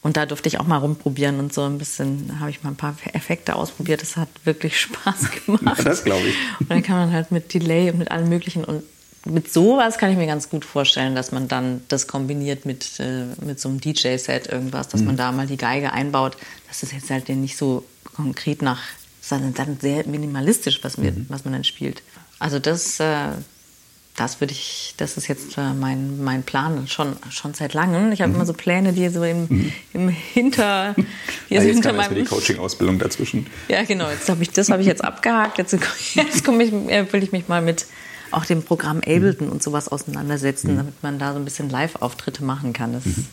Und da durfte ich auch mal rumprobieren und so ein bisschen, habe ich mal ein paar Effekte ausprobiert. Das hat wirklich Spaß gemacht. Ja, das glaube ich. Und dann kann man halt mit Delay und mit allem Möglichen und mit sowas kann ich mir ganz gut vorstellen, dass man dann das kombiniert mit, äh, mit so einem DJ-Set irgendwas, dass mhm. man da mal die Geige einbaut. Das ist jetzt halt nicht so konkret nach, sondern dann sehr minimalistisch, was, wir, mhm. was man dann spielt. Also das, äh, das würde ich, das ist jetzt äh, mein, mein Plan schon, schon seit langem. Ich habe mhm. immer so Pläne, die so im, mhm. im Hinter, hier ja, so hinter meinem. die Coaching-Ausbildung dazwischen. Ja, genau. Jetzt habe ich, das habe ich jetzt abgehakt. Jetzt, jetzt komme ich, äh, will ich mich mal mit auch dem Programm Ableton und sowas auseinandersetzen, mhm. damit man da so ein bisschen Live-Auftritte machen kann. Das mhm.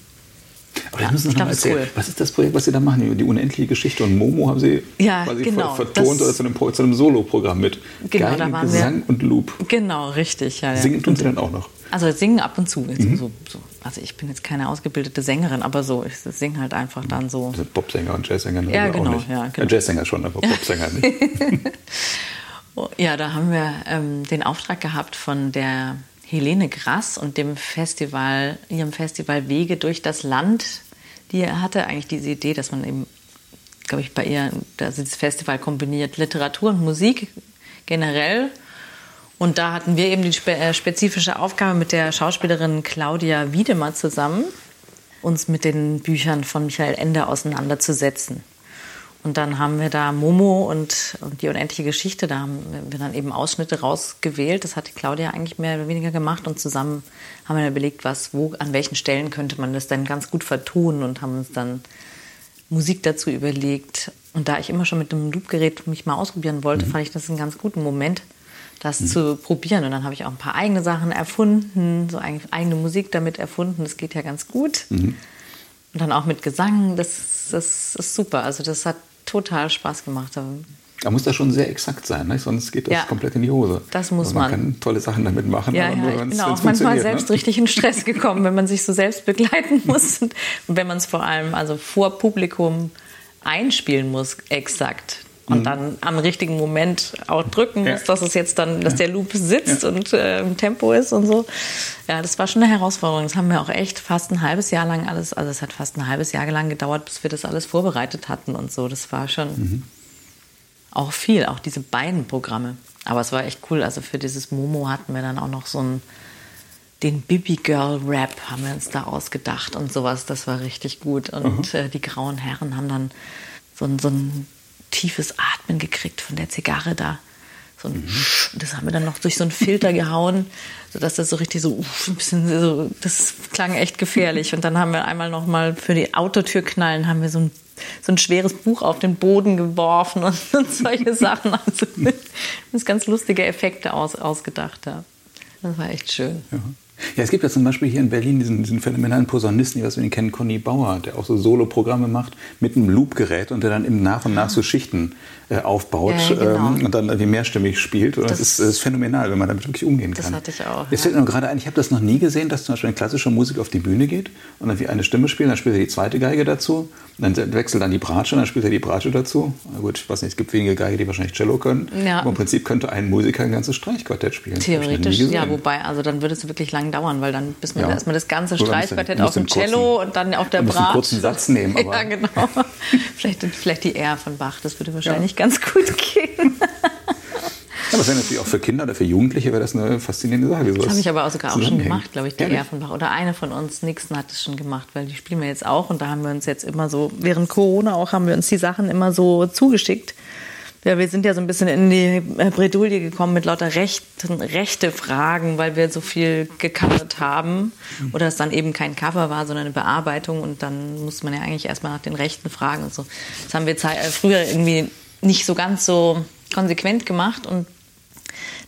Aber ja, müssen Sie noch erzählen. Cool. Was ist das Projekt, was Sie da machen? Die unendliche Geschichte und Momo haben Sie ja, quasi genau, vertont oder zu einem, zu einem Solo-Programm mit genau, Geigen, da waren Gesang wir, und Loop. Genau, richtig. Ja, singen tun Sie dann auch noch? Also singen ab und zu. Mhm. So, so also ich bin jetzt keine ausgebildete Sängerin, aber so, ich singe halt einfach dann so. Also Popsänger und Jazzsänger ja, genau, auch nicht. Ja, genau. Jazzsänger schon, aber Popsänger nicht. ja, da haben wir ähm, den Auftrag gehabt von der Helene Grass und dem Festival, ihrem Festival Wege durch das Land. Die hatte eigentlich diese Idee, dass man eben, glaube ich, bei ihr, das Festival kombiniert Literatur und Musik generell und da hatten wir eben die äh, spezifische Aufgabe mit der Schauspielerin Claudia Wiedemer zusammen, uns mit den Büchern von Michael Ende auseinanderzusetzen. Und dann haben wir da Momo und, und, die unendliche Geschichte, da haben wir dann eben Ausschnitte rausgewählt. Das hat die Claudia eigentlich mehr oder weniger gemacht und zusammen haben wir überlegt, was, wo, an welchen Stellen könnte man das dann ganz gut vertonen und haben uns dann Musik dazu überlegt. Und da ich immer schon mit dem Loopgerät mich mal ausprobieren wollte, mhm. fand ich das einen ganz guten Moment, das mhm. zu probieren. Und dann habe ich auch ein paar eigene Sachen erfunden, so eigene Musik damit erfunden. Das geht ja ganz gut. Mhm. Und dann auch mit Gesang, das, das ist super. Also das hat total Spaß gemacht. Da muss das schon sehr exakt sein, ne? sonst geht das ja, komplett in die Hose. Das muss man. Man kann tolle Sachen damit machen. Ja, aber ja, ich bin auch manchmal selbst ne? richtig in Stress gekommen, wenn man sich so selbst begleiten muss und wenn man es vor allem also vor Publikum einspielen muss, exakt und mhm. dann am richtigen Moment auch drücken muss, ja. dass es jetzt dann, dass der Loop sitzt ja. und äh, im Tempo ist und so. Ja, das war schon eine Herausforderung. Das haben wir auch echt fast ein halbes Jahr lang alles, also es hat fast ein halbes Jahr lang gedauert, bis wir das alles vorbereitet hatten und so. Das war schon mhm. auch viel, auch diese beiden Programme. Aber es war echt cool. Also für dieses Momo hatten wir dann auch noch so ein den Bibi Girl Rap haben wir uns da ausgedacht und sowas. Das war richtig gut. Und äh, die grauen Herren haben dann so ein, so ein tiefes Atmen gekriegt von der Zigarre da. So ein, mhm. Das haben wir dann noch durch so einen Filter gehauen, sodass das so richtig so ein bisschen so, das klang echt gefährlich. Und dann haben wir einmal noch mal für die Autotür knallen, haben wir so ein, so ein schweres Buch auf den Boden geworfen und, und solche Sachen. Also uns ganz lustige Effekte aus, ausgedacht. Ja. Das war echt schön. Ja. Ja, es gibt ja zum Beispiel hier in Berlin diesen, diesen phänomenalen Posaunisten, weiß, wir ihn kennen, Conny Bauer, der auch so Solo-Programme macht mit einem Loop-Gerät und der dann eben nach und nach so Schichten aufbaut ja, genau. ähm, und dann irgendwie mehrstimmig spielt. Das, das, ist, das, ist, phänomenal, wenn man damit wirklich umgehen kann. Das hatte ich auch. Jetzt fällt mir gerade ein, ich habe das noch nie gesehen, dass zum Beispiel ein klassischer Musiker auf die Bühne geht und dann wie eine Stimme spielt, dann spielt er die zweite Geige dazu, dann wechselt dann die Bratsche, dann spielt er die Bratsche dazu. Na gut, ich weiß nicht, es gibt wenige Geige, die wahrscheinlich Cello können. Ja. Aber im Prinzip könnte ein Musiker ein ganzes Streichquartett spielen. Theoretisch, ja, wobei, also dann würde es wirklich lang dauern, weil dann bis man ja. erstmal das ganze Streichquartett auf dem Cello kurzen, und dann auf der Bratsche. einen kurzen Satz nehmen. Aber ja, genau. vielleicht, vielleicht die R von Bach, das würde wahrscheinlich ja. Ganz gut gehen. Ja, das wäre natürlich auch für Kinder oder für Jugendliche wäre das eine faszinierende Sache. Das habe ich aber auch sogar auch schon gemacht, glaube ich, die ja, Erfenbach. Oder eine von uns, Nixon, hat das schon gemacht, weil die spielen wir jetzt auch. Und da haben wir uns jetzt immer so, während Corona auch, haben wir uns die Sachen immer so zugeschickt. Ja, wir sind ja so ein bisschen in die äh, Bredouille gekommen mit lauter rechten, rechte Fragen, weil wir so viel gecovert haben. Oder es dann eben kein Cover war, sondern eine Bearbeitung. Und dann muss man ja eigentlich erstmal nach den Rechten fragen und so. Das haben wir äh, früher irgendwie nicht so ganz so konsequent gemacht und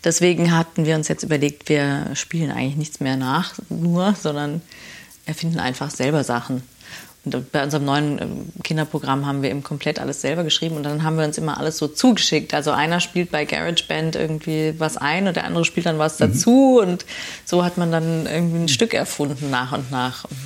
Deswegen hatten wir uns jetzt überlegt, wir spielen eigentlich nichts mehr nach, nur, sondern erfinden einfach selber Sachen. Und bei unserem neuen ähm, Kinderprogramm haben wir eben komplett alles selber geschrieben und dann haben wir uns immer alles so zugeschickt. Also einer spielt bei GarageBand irgendwie was ein und der andere spielt dann was mhm. dazu und so hat man dann irgendwie ein Stück erfunden nach und nach. Und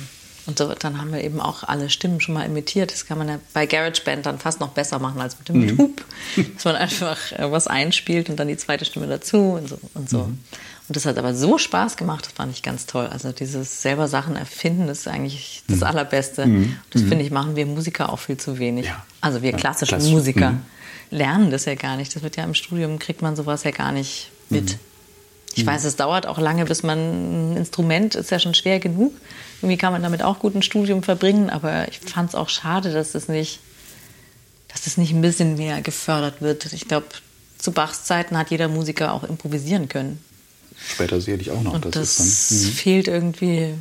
so, dann haben wir eben auch alle Stimmen schon mal imitiert. Das kann man ja bei GarageBand dann fast noch besser machen als mit dem mhm. Loop. Dass man einfach äh, was einspielt und dann die zweite Stimme dazu und so. Und, so. Mhm. und das hat aber so Spaß gemacht, das fand ich ganz toll. Also dieses selber Sachen erfinden, das ist eigentlich das mhm. Allerbeste. Mhm. Das mhm. finde ich, machen wir Musiker auch viel zu wenig. Ja. Also wir klassischen ja, Musiker mhm. lernen das ja gar nicht. Das wird ja im Studium, kriegt man sowas ja gar nicht mit. Ich weiß, es dauert auch lange, bis man ein Instrument ist ja schon schwer genug. Irgendwie kann man damit auch gut ein Studium verbringen, aber ich fand es auch schade, dass das nicht, dass das nicht ein bisschen mehr gefördert wird. Ich glaube, zu Bachs Zeiten hat jeder Musiker auch improvisieren können. Später sicherlich auch noch. Und das, das dann, mhm. fehlt irgendwie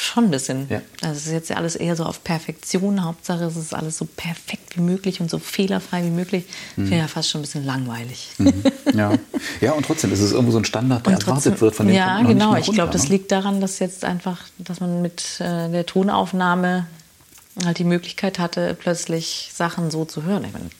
schon ein bisschen. Ja. Also es ist jetzt ja alles eher so auf Perfektion. Hauptsache es ist alles so perfekt wie möglich und so fehlerfrei wie möglich. Mhm. Finde ja fast schon ein bisschen langweilig. Mhm. Ja. ja, und trotzdem ist es irgendwo so ein Standard, der trotzdem, erwartet wird von den Ja, genau. Ich glaube, das ne? liegt daran, dass jetzt einfach, dass man mit äh, der Tonaufnahme halt die Möglichkeit hatte, plötzlich Sachen so zu hören. Ich meine,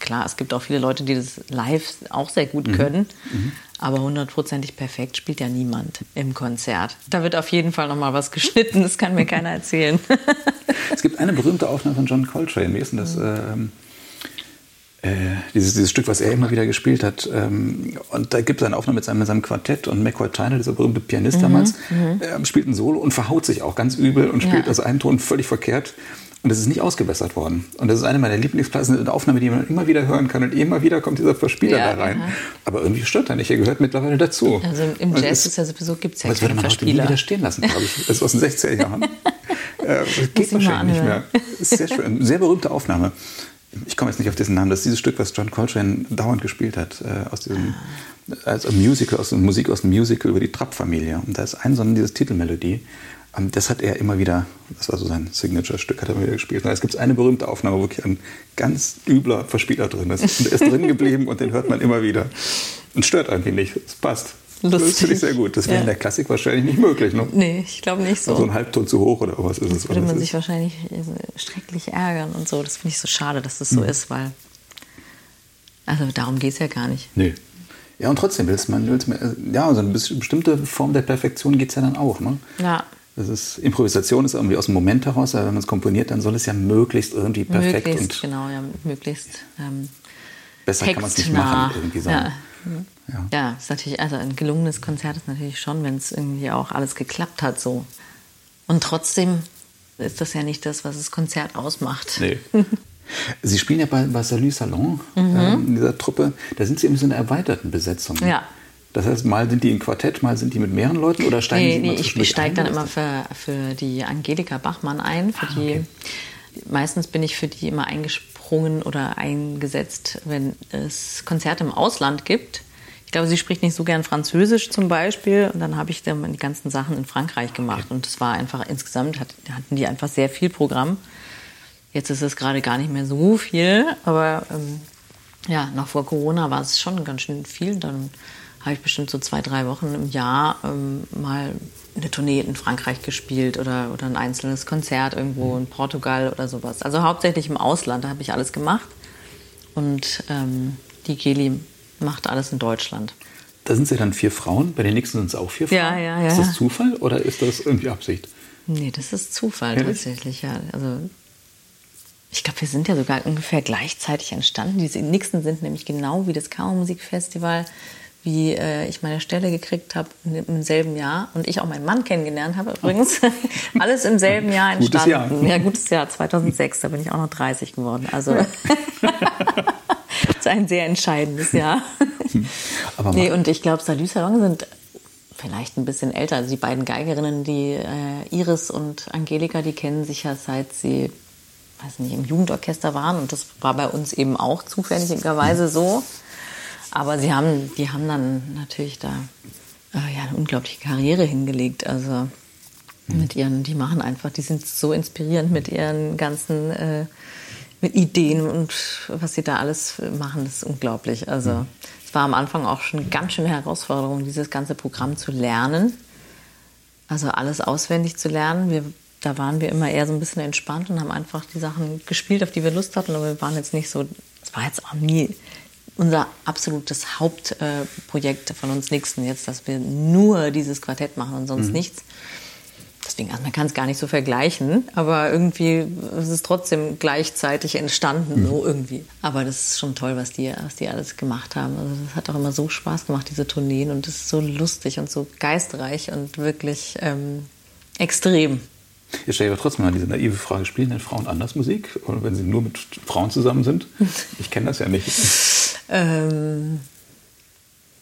klar, es gibt auch viele Leute, die das live auch sehr gut mhm. können. Mhm. Aber hundertprozentig perfekt spielt ja niemand im Konzert. Da wird auf jeden Fall noch mal was geschnitten, das kann mir keiner erzählen. es gibt eine berühmte Aufnahme von John Coltrane. Wie ist denn das? Mhm. Äh, dieses, dieses Stück, was er immer wieder gespielt hat. Ähm, und da gibt es eine Aufnahme mit seinem, mit seinem Quartett und McCoy Tyner, dieser berühmte Pianist mhm, damals, äh, spielt ein Solo und verhaut sich auch ganz übel und spielt ja. das einen Ton völlig verkehrt. Und es ist nicht ausgebessert worden. Und das ist eine meiner Lieblingsplatten, eine Aufnahme, die man immer wieder hören kann. Und immer wieder kommt dieser Verspieler ja, da rein. Aha. Aber irgendwie stört er nicht. Er gehört mittlerweile dazu. Also im Jazz ist ja sowieso gibt es ja keinen Verspieler. Das würde man heute nie wieder stehen lassen, glaube ich. Das ist aus den 60er Jahren. äh, geht wahrscheinlich nicht mehr. Sehr schön. Sehr berühmte Aufnahme ich komme jetzt nicht auf diesen Namen, das ist dieses Stück, was John Coltrane dauernd gespielt hat, äh, aus diesem, als Musical, aus Musik aus dem Musical über die Trapp-Familie. Und da ist ein so dieses Titelmelodie. Ähm, das hat er immer wieder, das war so sein Signature-Stück, hat er immer wieder gespielt. Es gibt eine berühmte Aufnahme, wo wirklich ein ganz übler Verspieler drin ist. Und der ist drin geblieben und den hört man immer wieder. Und stört irgendwie nicht. Es passt. Lustig. Das finde ich sehr gut. Das wäre ja. in der Klassik wahrscheinlich nicht möglich. Ne? Nee, ich glaube nicht so. So ein Halbton zu hoch oder was ist es? Würde man sich wahrscheinlich schrecklich ärgern und so. Das finde ich so schade, dass das so mhm. ist, weil. Also darum geht es ja gar nicht. Nee. Ja, und trotzdem willst man, willst man ja, so eine bestimmte Form der Perfektion geht es ja dann auch. Ne? Ja. Das ist, Improvisation ist irgendwie aus dem Moment heraus, aber wenn man es komponiert, dann soll es ja möglichst irgendwie perfekt möglichst, und. Genau, ja, möglichst. Ähm, besser kann man es nicht machen, irgendwie so. Ja. Ja. ja, ist natürlich, also ein gelungenes Konzert ist natürlich schon, wenn es irgendwie auch alles geklappt hat so. Und trotzdem ist das ja nicht das, was das Konzert ausmacht. Nee. Sie spielen ja bei, bei Salut Salon, mhm. äh, in dieser Truppe. Da sind Sie in so einer erweiterten Besetzung. Ja. Das heißt, mal sind die im Quartett, mal sind die mit mehreren Leuten oder steigen nee, Sie immer Nee, ich, ich steige dann immer für, für die Angelika Bachmann ein. Für ah, okay. die, meistens bin ich für die immer eingesprungen oder eingesetzt, wenn es Konzerte im Ausland gibt. Ich glaube, sie spricht nicht so gern Französisch zum Beispiel. Und dann habe ich dann die ganzen Sachen in Frankreich gemacht. Okay. Und es war einfach insgesamt, hatten die einfach sehr viel Programm. Jetzt ist es gerade gar nicht mehr so viel, aber ähm, ja, noch vor Corona war es schon ganz schön viel. Dann habe ich bestimmt so zwei, drei Wochen im Jahr ähm, mal eine Tournee in Frankreich gespielt oder, oder ein einzelnes Konzert irgendwo in Portugal oder sowas. Also hauptsächlich im Ausland, da habe ich alles gemacht. Und ähm, die Geli macht alles in Deutschland. Da sind Sie dann vier Frauen, bei den nächsten sind es auch vier Frauen. Ja, ja, ja. Ist das Zufall oder ist das irgendwie Absicht? Nee, das ist Zufall Ehrlich? tatsächlich, ja. Also ich glaube, wir sind ja sogar ungefähr gleichzeitig entstanden. Diese Nixon sind nämlich genau wie das Kammermusikfestival, wie äh, ich meine Stelle gekriegt habe im selben Jahr und ich auch meinen Mann kennengelernt habe übrigens. Alles im selben Jahr entstanden. Gutes Jahr. Ja, gutes Jahr, 2006, da bin ich auch noch 30 geworden. Also ist ein sehr entscheidendes Jahr. Aber nee, und ich glaube, Salü Salon sind vielleicht ein bisschen älter. Also die beiden Geigerinnen, die äh, Iris und Angelika, die kennen sich ja seit sie, weiß nicht, im Jugendorchester waren. Und das war bei uns eben auch zufälligerweise so. Aber sie haben, die haben dann natürlich da äh, ja, eine unglaubliche Karriere hingelegt. Also mit ihren, die machen einfach, die sind so inspirierend mit ihren ganzen äh, mit Ideen und was sie da alles machen, das ist unglaublich. Also mhm. es war am Anfang auch schon eine ganz schöne Herausforderung, dieses ganze Programm zu lernen. Also alles auswendig zu lernen. Wir, da waren wir immer eher so ein bisschen entspannt und haben einfach die Sachen gespielt, auf die wir Lust hatten. Aber wir waren jetzt nicht so, es war jetzt auch nie unser absolutes Hauptprojekt äh, von uns Nixon jetzt, dass wir nur dieses Quartett machen und sonst mhm. nichts deswegen, also man kann es gar nicht so vergleichen, aber irgendwie ist es trotzdem gleichzeitig entstanden, mhm. so irgendwie. Aber das ist schon toll, was die, was die alles gemacht haben. Also das hat auch immer so Spaß gemacht, diese Tourneen und das ist so lustig und so geistreich und wirklich ähm, extrem. Jetzt stelle ich aber trotzdem mal diese naive Frage, spielen denn Frauen anders Musik? Oder wenn sie nur mit Frauen zusammen sind? Ich kenne das ja nicht. Ähm,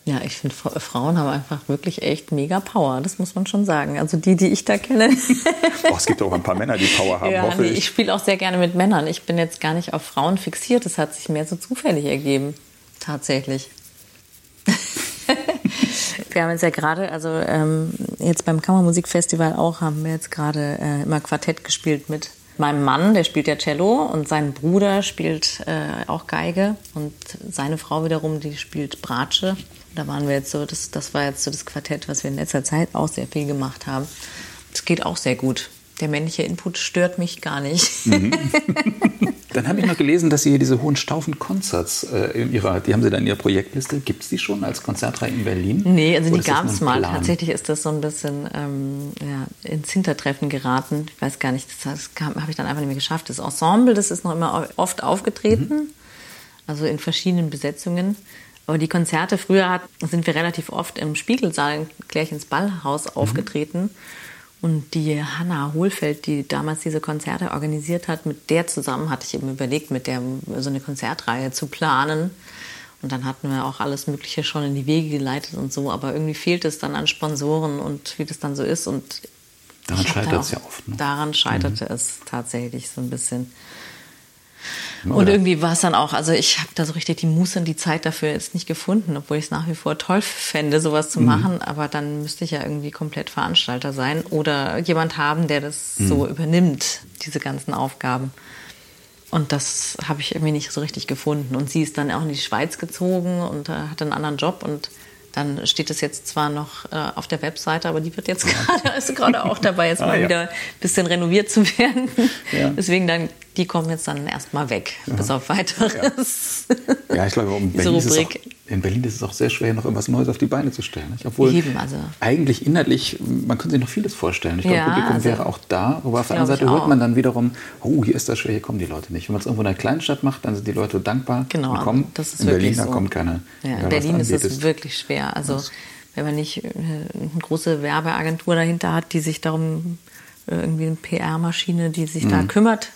ja, ich finde, Frauen haben einfach wirklich echt mega Power. Das muss man schon sagen. Also die, die ich da kenne. oh, es gibt auch ein paar Männer, die Power haben. Ja, nee, ich, ich spiele auch sehr gerne mit Männern. Ich bin jetzt gar nicht auf Frauen fixiert. Das hat sich mehr so zufällig ergeben. Tatsächlich. wir haben jetzt ja gerade, also ähm, jetzt beim Kammermusikfestival auch, haben wir jetzt gerade äh, immer Quartett gespielt mit meinem Mann, der spielt ja Cello und sein Bruder spielt äh, auch Geige und seine Frau wiederum, die spielt Bratsche. Da waren wir jetzt so, das, das war jetzt so das Quartett, was wir in letzter Zeit auch sehr viel gemacht haben. Das geht auch sehr gut. Der männliche Input stört mich gar nicht. Mhm. Dann habe ich noch gelesen, dass Sie hier diese hohen Staufen-Concerts äh, in Ihrer, die haben Sie da in Ihrer Projektliste. Gibt es die schon als Konzertreihe in Berlin? Nee, also Oder die gab es mal. Tatsächlich ist das so ein bisschen ähm, ja, ins Hintertreffen geraten. Ich weiß gar nicht, das, das habe ich dann einfach nicht mehr geschafft. Das Ensemble, das ist noch immer oft aufgetreten, mhm. also in verschiedenen Besetzungen. Aber die Konzerte früher hat, sind wir relativ oft im Spiegelsaal in Klärchens Ballhaus mhm. aufgetreten. Und die Hanna Hohlfeld, die damals diese Konzerte organisiert hat, mit der zusammen hatte ich eben überlegt, mit der so eine Konzertreihe zu planen. Und dann hatten wir auch alles Mögliche schon in die Wege geleitet und so. Aber irgendwie fehlt es dann an Sponsoren und wie das dann so ist. Und daran scheitert es ja oft. Ne? Daran scheiterte mhm. es tatsächlich so ein bisschen. Und irgendwie war es dann auch, also ich habe da so richtig die Muße und die Zeit dafür jetzt nicht gefunden, obwohl ich es nach wie vor toll fände, sowas zu mhm. machen. Aber dann müsste ich ja irgendwie komplett Veranstalter sein oder jemand haben, der das mhm. so übernimmt, diese ganzen Aufgaben. Und das habe ich irgendwie nicht so richtig gefunden. Und sie ist dann auch in die Schweiz gezogen und äh, hat einen anderen Job und dann steht es jetzt zwar noch äh, auf der Webseite, aber die wird jetzt gerade, also gerade auch dabei, jetzt ah, mal ja. wieder ein bisschen renoviert zu werden. Ja. Deswegen dann, die kommen jetzt dann erstmal weg, ja. bis auf weiteres. Ja, ich glaube, um Berlin, auch, in Berlin ist es auch sehr schwer, noch irgendwas Neues auf die Beine zu stellen. Nicht? Obwohl Eben, also. eigentlich inhaltlich, man könnte sich noch vieles vorstellen. Ich glaube, Publikum also, wäre auch da, aber auf der anderen Seite hört man dann wiederum, oh, hier ist das schwer, hier kommen die Leute nicht. Wenn man es irgendwo in einer Kleinstadt macht, dann sind die Leute dankbar genau, und kommen. Das ist in Berlin, so. da kommt keiner. Ja, in Berlin ist es wirklich schwer. Also das wenn man nicht äh, eine große Werbeagentur dahinter hat, die sich darum, äh, irgendwie eine PR-Maschine, die sich mhm. da kümmert.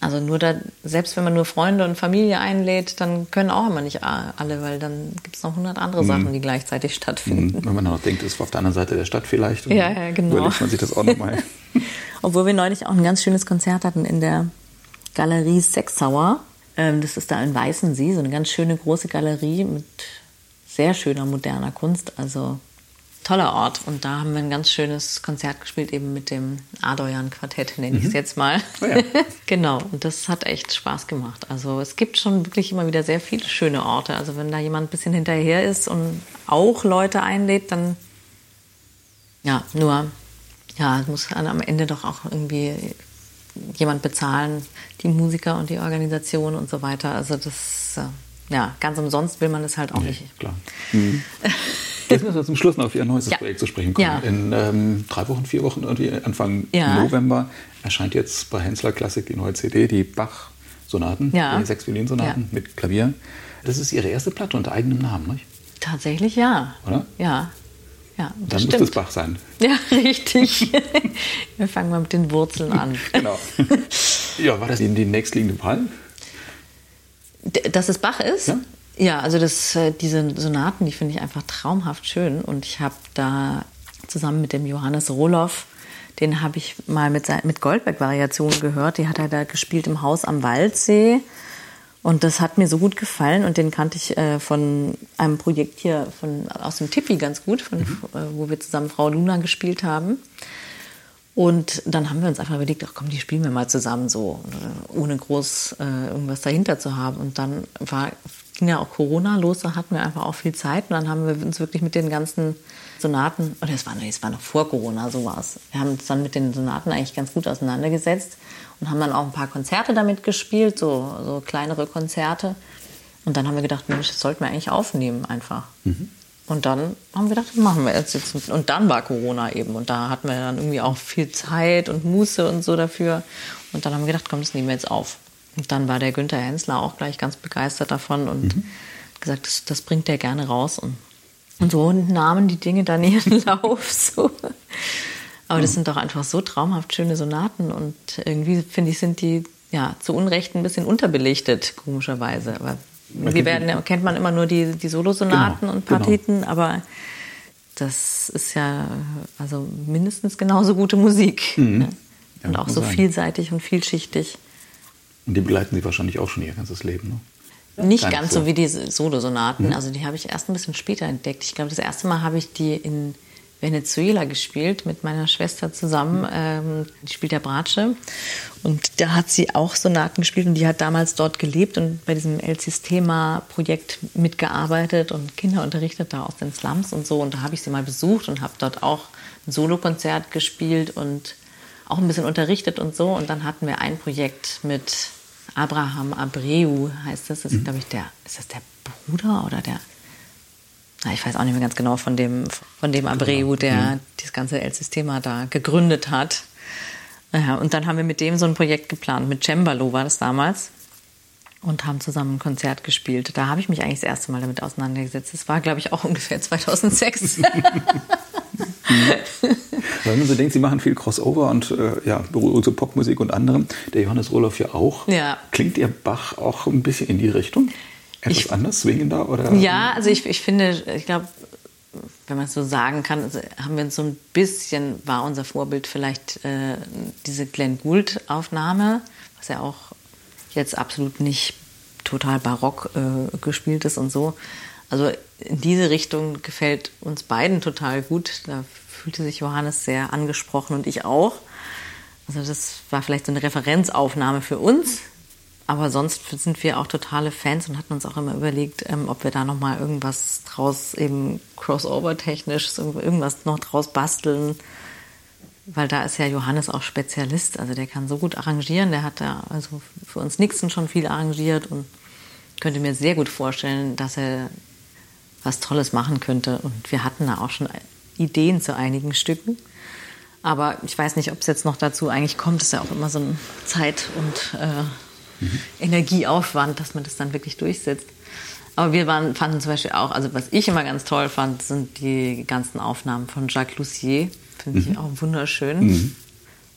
Also nur da, selbst wenn man nur Freunde und Familie einlädt, dann können auch immer nicht alle, weil dann gibt es noch hundert andere mhm. Sachen, die gleichzeitig stattfinden. Mhm. Wenn man noch denkt, es war auf der anderen Seite der Stadt vielleicht. ja, ja, genau. Überlegt man sich das auch nochmal. Obwohl wir neulich auch ein ganz schönes Konzert hatten in der Galerie Sexauer. Ähm, das ist da in Weißensee, so eine ganz schöne große Galerie mit sehr schöner moderner Kunst. Also toller Ort. Und da haben wir ein ganz schönes Konzert gespielt, eben mit dem Adoyan Quartett, nenne ich es mhm. jetzt mal. Oh ja. genau. Und das hat echt Spaß gemacht. Also es gibt schon wirklich immer wieder sehr viele schöne Orte. Also wenn da jemand ein bisschen hinterher ist und auch Leute einlädt, dann ja, nur ja, muss am Ende doch auch irgendwie jemand bezahlen, die Musiker und die Organisation und so weiter. Also das äh, ja, ganz umsonst will man es halt auch nee, nicht. Klar. Mhm. Jetzt müssen wir zum Schluss noch auf Ihr neuestes ja. Projekt zu sprechen kommen. Ja. In ähm, drei Wochen, vier Wochen, irgendwie Anfang ja. November erscheint jetzt bei Hensler Klassik die neue CD, die Bach-Sonaten, die sechs Violinsonaten mit Klavier. Das ist Ihre erste Platte unter eigenem Namen, nicht? Tatsächlich ja. Oder? Ja. Ja, Dann stimmt. muss es Bach sein. Ja, richtig. wir fangen mal mit den Wurzeln an. genau. Ja, war das Ihnen die nächstliegende Wahl? Dass es Bach ist? Ja, ja also das, äh, diese Sonaten, die finde ich einfach traumhaft schön. Und ich habe da zusammen mit dem Johannes Rohloff, den habe ich mal mit, mit Goldberg-Variationen gehört. Die hat er da gespielt im Haus am Waldsee. Und das hat mir so gut gefallen und den kannte ich äh, von einem Projekt hier von, aus dem Tippi ganz gut, von, mhm. äh, wo wir zusammen Frau Luna gespielt haben. Und dann haben wir uns einfach überlegt, ach komm, die spielen wir mal zusammen so, ohne groß äh, irgendwas dahinter zu haben. Und dann war, ging ja auch Corona los, da hatten wir einfach auch viel Zeit. Und dann haben wir uns wirklich mit den ganzen Sonaten, oder es war, war noch vor Corona, so war es. Wir haben uns dann mit den Sonaten eigentlich ganz gut auseinandergesetzt und haben dann auch ein paar Konzerte damit gespielt, so, so kleinere Konzerte. Und dann haben wir gedacht, Mensch, das sollten wir eigentlich aufnehmen einfach. Mhm. Und dann haben wir gedacht, das machen wir jetzt. Und dann war Corona eben. Und da hatten wir dann irgendwie auch viel Zeit und Muße und so dafür. Und dann haben wir gedacht, komm, das nehmen wir jetzt auf. Und dann war der Günther Hensler auch gleich ganz begeistert davon und mhm. gesagt, das, das bringt er gerne raus. Und, und so nahmen die Dinge dann ihren Lauf. So. Aber das sind doch einfach so traumhaft schöne Sonaten. Und irgendwie, finde ich, sind die ja zu Unrecht ein bisschen unterbelichtet, komischerweise. Aber wir werden, kennt man immer nur die, die Solosonaten genau, und Partiten, genau. aber das ist ja also mindestens genauso gute Musik. Mhm. Ne? Ja, und auch so sein. vielseitig und vielschichtig. Und die begleiten Sie wahrscheinlich auch schon Ihr ganzes Leben, ne? Nicht Gar ganz so. so wie die Solosonaten. Mhm. Also die habe ich erst ein bisschen später entdeckt. Ich glaube, das erste Mal habe ich die in Venezuela gespielt mit meiner Schwester zusammen. Ähm, die spielt der Bratsche. Und da hat sie auch Sonaten gespielt und die hat damals dort gelebt und bei diesem El Sistema-Projekt mitgearbeitet und Kinder unterrichtet da aus den Slums und so. Und da habe ich sie mal besucht und habe dort auch ein Solokonzert gespielt und auch ein bisschen unterrichtet und so. Und dann hatten wir ein Projekt mit Abraham Abreu, heißt das. Das ist, mhm. glaube ich, der, ist das der Bruder oder der, ich weiß auch nicht mehr ganz genau von dem, von dem Abreu, der mhm. das ganze El Sistema da gegründet hat. Ja, und dann haben wir mit dem so ein Projekt geplant. Mit Cembalo war das damals. Und haben zusammen ein Konzert gespielt. Da habe ich mich eigentlich das erste Mal damit auseinandergesetzt. Das war, glaube ich, auch ungefähr 2006. Wenn man so denkt, Sie machen viel Crossover und äh, ja, so Popmusik und anderem. Der Johannes Roloff ja auch. Ja. Klingt Ihr Bach auch ein bisschen in die Richtung? Etwas ich, anders, swingender? Oder? Ja, also ich, ich finde, ich glaube, wenn man es so sagen kann, also haben wir uns so ein bisschen, war unser Vorbild vielleicht äh, diese Glenn Gould-Aufnahme, was ja auch jetzt absolut nicht total barock äh, gespielt ist und so. Also in diese Richtung gefällt uns beiden total gut. Da fühlte sich Johannes sehr angesprochen und ich auch. Also das war vielleicht so eine Referenzaufnahme für uns, aber sonst sind wir auch totale Fans und hatten uns auch immer überlegt, ähm, ob wir da noch mal irgendwas draus eben Crossover-technisch irgendwas noch draus basteln, weil da ist ja Johannes auch Spezialist. Also der kann so gut arrangieren. Der hat da also für uns Nixon schon viel arrangiert und könnte mir sehr gut vorstellen, dass er was Tolles machen könnte. Und wir hatten da auch schon Ideen zu einigen Stücken. Aber ich weiß nicht, ob es jetzt noch dazu eigentlich kommt. Es ist ja auch immer so ein Zeit- und äh, mhm. Energieaufwand, dass man das dann wirklich durchsetzt. Aber wir waren, fanden zum Beispiel auch, also was ich immer ganz toll fand, sind die ganzen Aufnahmen von Jacques Lussier. Finde mhm. ich auch wunderschön. Mhm.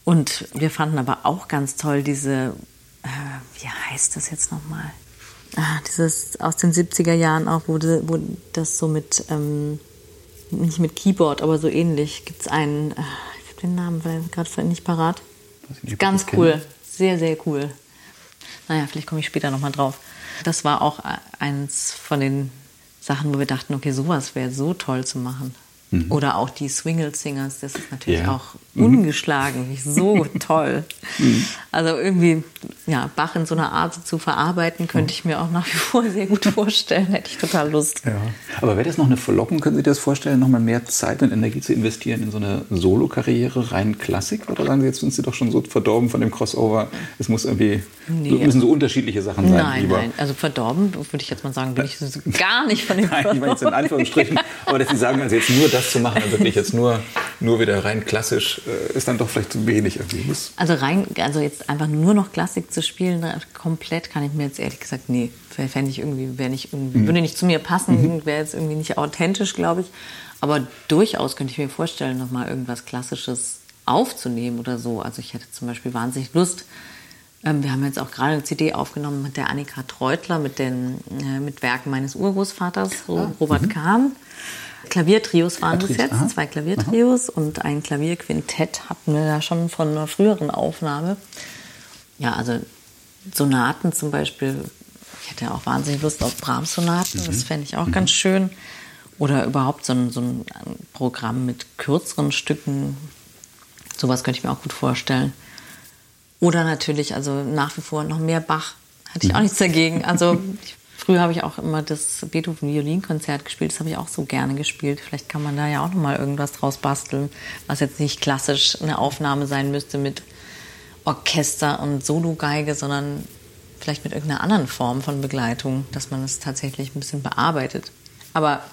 Und wir fanden aber auch ganz toll diese, äh, wie heißt das jetzt nochmal? Ah, dieses aus den 70er Jahren auch, wo, wo das so mit, ähm, nicht mit Keyboard, aber so ähnlich, gibt es einen, äh, ich habe den Namen gerade nicht parat. Ganz cool, sehr, sehr cool. Naja, vielleicht komme ich später nochmal drauf. Das war auch eins von den Sachen, wo wir dachten, okay, sowas wäre so toll zu machen. Mhm. Oder auch die Swingle Singers, das ist natürlich ja. auch mhm. ungeschlagen, so toll. Mhm. Also irgendwie, ja, Bach in so einer Art zu verarbeiten, könnte ich mir auch nach wie vor sehr gut vorstellen, hätte ich total Lust. Ja. Aber wäre das noch eine Verlockung, können Sie sich das vorstellen, nochmal mehr Zeit und Energie zu investieren in so eine Solo-Karriere, rein Klassik? Oder sagen Sie, jetzt sind Sie doch schon so verdorben von dem Crossover, es muss irgendwie, nee. müssen so unterschiedliche Sachen sein? Nein, lieber. nein, also verdorben würde ich jetzt mal sagen, bin ich gar nicht von dem Nein, ich meine jetzt in Anführungsstrichen, aber dass Sie sagen, also jetzt nur das das zu machen, also wirklich jetzt nur, nur wieder rein klassisch, äh, ist dann doch vielleicht zu wenig irgendwie. Also rein, also jetzt einfach nur noch Klassik zu spielen, komplett kann ich mir jetzt ehrlich gesagt, nee, fände ich irgendwie, wäre nicht, mhm. würde nicht zu mir passen, mhm. wäre jetzt irgendwie nicht authentisch, glaube ich. Aber durchaus könnte ich mir vorstellen, nochmal irgendwas Klassisches aufzunehmen oder so. Also ich hätte zum Beispiel wahnsinnig Lust, wir haben jetzt auch gerade eine CD aufgenommen mit der Annika Treutler, mit, den, äh, mit Werken meines Urgroßvaters, ah, Robert mhm. Kahn. Klaviertrios waren es jetzt, aha. zwei Klaviertrios aha. und ein Klavierquintett hatten wir da schon von einer früheren Aufnahme. Ja, also Sonaten zum Beispiel. Ich hätte ja auch wahnsinnig Lust auf Brahms-Sonaten, mhm. das fände ich auch mhm. ganz schön. Oder überhaupt so ein, so ein Programm mit kürzeren Stücken. Sowas könnte ich mir auch gut vorstellen. Oder natürlich, also nach wie vor noch mehr Bach. Hatte ich auch mhm. nichts dagegen. Also Früher habe ich auch immer das Beethoven-Violinkonzert gespielt. Das habe ich auch so gerne gespielt. Vielleicht kann man da ja auch noch mal irgendwas draus basteln, was jetzt nicht klassisch eine Aufnahme sein müsste mit Orchester und Sologeige, sondern vielleicht mit irgendeiner anderen Form von Begleitung, dass man es tatsächlich ein bisschen bearbeitet. Aber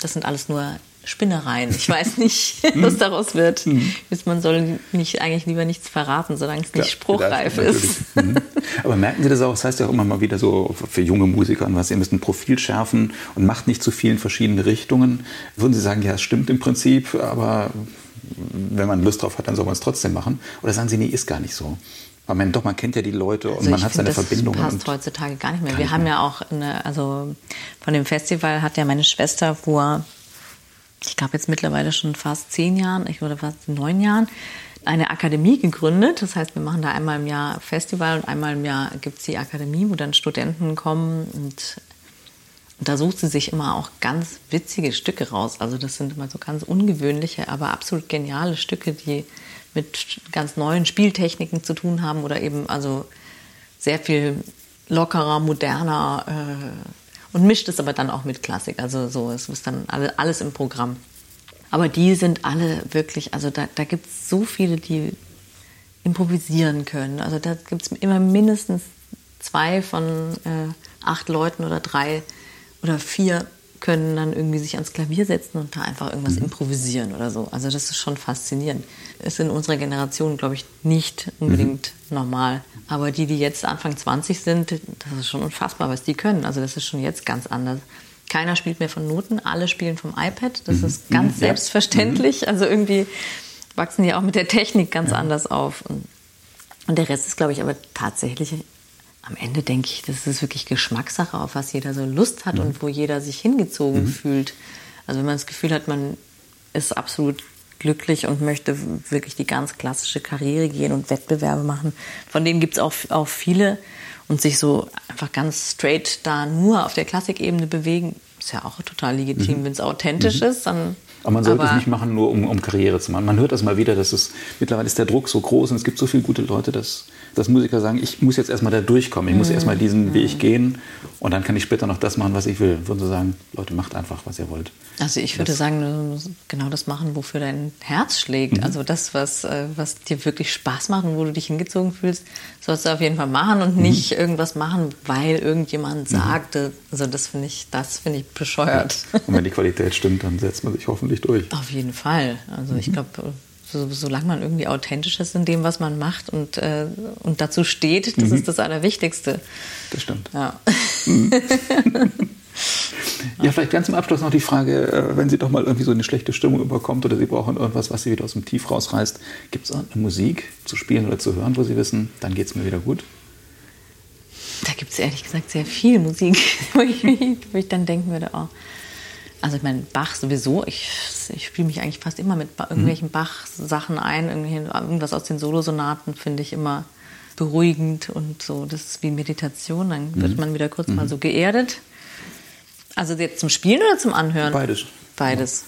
das sind alles nur Spinnereien. Ich weiß nicht, was daraus wird. Mhm. Man soll nicht, eigentlich lieber nichts verraten, solange es nicht ja, spruchreif ist. Mhm. Aber merken Sie das auch? Das heißt ja auch immer mal wieder so für junge Musiker was, ihr müsst ein Profil schärfen und macht nicht zu vielen verschiedene Richtungen. Würden Sie sagen, ja, es stimmt im Prinzip, aber wenn man Lust drauf hat, dann soll man es trotzdem machen? Oder sagen Sie, nee, ist gar nicht so? Aber man, doch, man kennt ja die Leute und also man hat seine Verbindungen. Das passt heutzutage gar nicht mehr. Wir haben ja auch, eine, also von dem Festival hat ja meine Schwester vor ich glaube jetzt mittlerweile schon fast zehn Jahren, oder fast neun Jahren, eine Akademie gegründet. Das heißt, wir machen da einmal im Jahr Festival und einmal im Jahr gibt es die Akademie, wo dann Studenten kommen und, und da sucht sie sich immer auch ganz witzige Stücke raus. Also das sind immer so ganz ungewöhnliche, aber absolut geniale Stücke, die mit ganz neuen Spieltechniken zu tun haben oder eben also sehr viel lockerer, moderner äh, und mischt es aber dann auch mit Klassik. Also so, es ist dann alle, alles im Programm. Aber die sind alle wirklich, also da, da gibt es so viele, die improvisieren können. Also da gibt es immer mindestens zwei von äh, acht Leuten oder drei oder vier können dann irgendwie sich ans Klavier setzen und da einfach irgendwas mhm. improvisieren oder so. Also das ist schon faszinierend. Ist in unserer Generation, glaube ich, nicht unbedingt mhm. normal. Aber die, die jetzt Anfang 20 sind, das ist schon unfassbar, was die können. Also das ist schon jetzt ganz anders. Keiner spielt mehr von Noten, alle spielen vom iPad. Das mhm. ist ganz selbstverständlich. Mhm. Also irgendwie wachsen die auch mit der Technik ganz ja. anders auf. Und der Rest ist, glaube ich, aber tatsächlich am Ende denke ich, das ist wirklich Geschmackssache, auf was jeder so Lust hat mhm. und wo jeder sich hingezogen mhm. fühlt. Also wenn man das Gefühl hat, man ist absolut glücklich und möchte wirklich die ganz klassische Karriere gehen und Wettbewerbe machen, von denen gibt es auch, auch viele und sich so einfach ganz straight da nur auf der Klassikebene bewegen, ist ja auch total legitim. Mhm. Wenn es authentisch mhm. ist, dann aber man sollte aber es nicht machen, nur um, um, Karriere zu machen. Man hört das mal wieder, dass es mittlerweile ist der Druck so groß und es gibt so viele gute Leute, dass, dass Musiker sagen, ich muss jetzt erstmal da durchkommen, ich muss mhm. erstmal diesen Weg gehen und dann kann ich später noch das machen, was ich will. Würden Sie sagen, Leute, macht einfach, was ihr wollt. Also ich würde das, sagen, genau das machen, wofür dein Herz schlägt. Mhm. Also das, was, äh, was dir wirklich Spaß macht und wo du dich hingezogen fühlst, sollst du auf jeden Fall machen und mhm. nicht irgendwas machen, weil irgendjemand mhm. sagte. Also das finde ich, das finde ich bescheuert. Ja. Und wenn die Qualität stimmt, dann setzt man sich hoffentlich durch. Auf jeden Fall. Also ich mhm. glaube, so, solange man irgendwie authentisch ist in dem, was man macht und, äh, und dazu steht, das mhm. ist das Allerwichtigste. Das stimmt. Ja. Mhm. ja, vielleicht ganz zum Abschluss noch die Frage, äh, wenn Sie doch mal irgendwie so eine schlechte Stimmung überkommt oder Sie brauchen irgendwas, was Sie wieder aus dem Tief rausreißt, gibt es eine Musik zu spielen oder zu hören, wo Sie wissen, dann geht es mir wieder gut? Da gibt es ehrlich gesagt sehr viel Musik, wo ich, wo ich dann denken würde, oh, also ich meine, Bach sowieso, ich, ich spiele mich eigentlich fast immer mit irgendwelchen mhm. Bach-Sachen ein. Irgendwas aus den Solosonaten finde ich immer beruhigend und so. Das ist wie Meditation, dann wird mhm. man wieder kurz mhm. mal so geerdet. Also jetzt zum Spielen oder zum Anhören? Beides. Beides.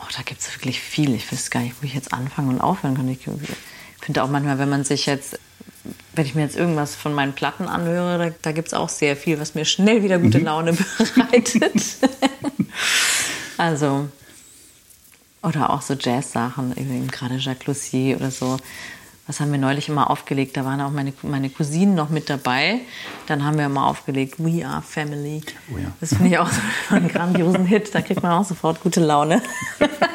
Oh, da gibt es wirklich viel. Ich weiß gar nicht, wo ich jetzt anfangen und aufhören kann. Ich finde auch manchmal, wenn man sich jetzt wenn ich mir jetzt irgendwas von meinen Platten anhöre, da, da gibt es auch sehr viel, was mir schnell wieder gute mhm. Laune bereitet. also, oder auch so Jazz-Sachen, gerade Jacques Lussier oder so. Was haben wir neulich immer aufgelegt? Da waren auch meine, meine Cousinen noch mit dabei. Dann haben wir mal aufgelegt We Are Family. Oh ja. Das finde ich auch so einen grandiosen Hit. Da kriegt man auch sofort gute Laune.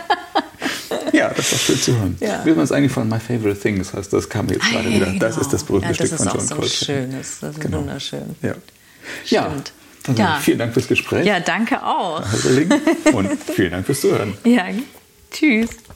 Ja, das war schön zu hören. Ja. Wie man eigentlich von My Favorite Things heißt, das kam jetzt gerade wieder. Genau. Das ist das berühmte ja, Stück von John Coltrane. Das ist auch so schön, das ist genau. wunderschön. Ja. ja. Also ja. Vielen Dank fürs Gespräch. Ja, danke auch. Und vielen Dank fürs Zuhören. Ja, tschüss.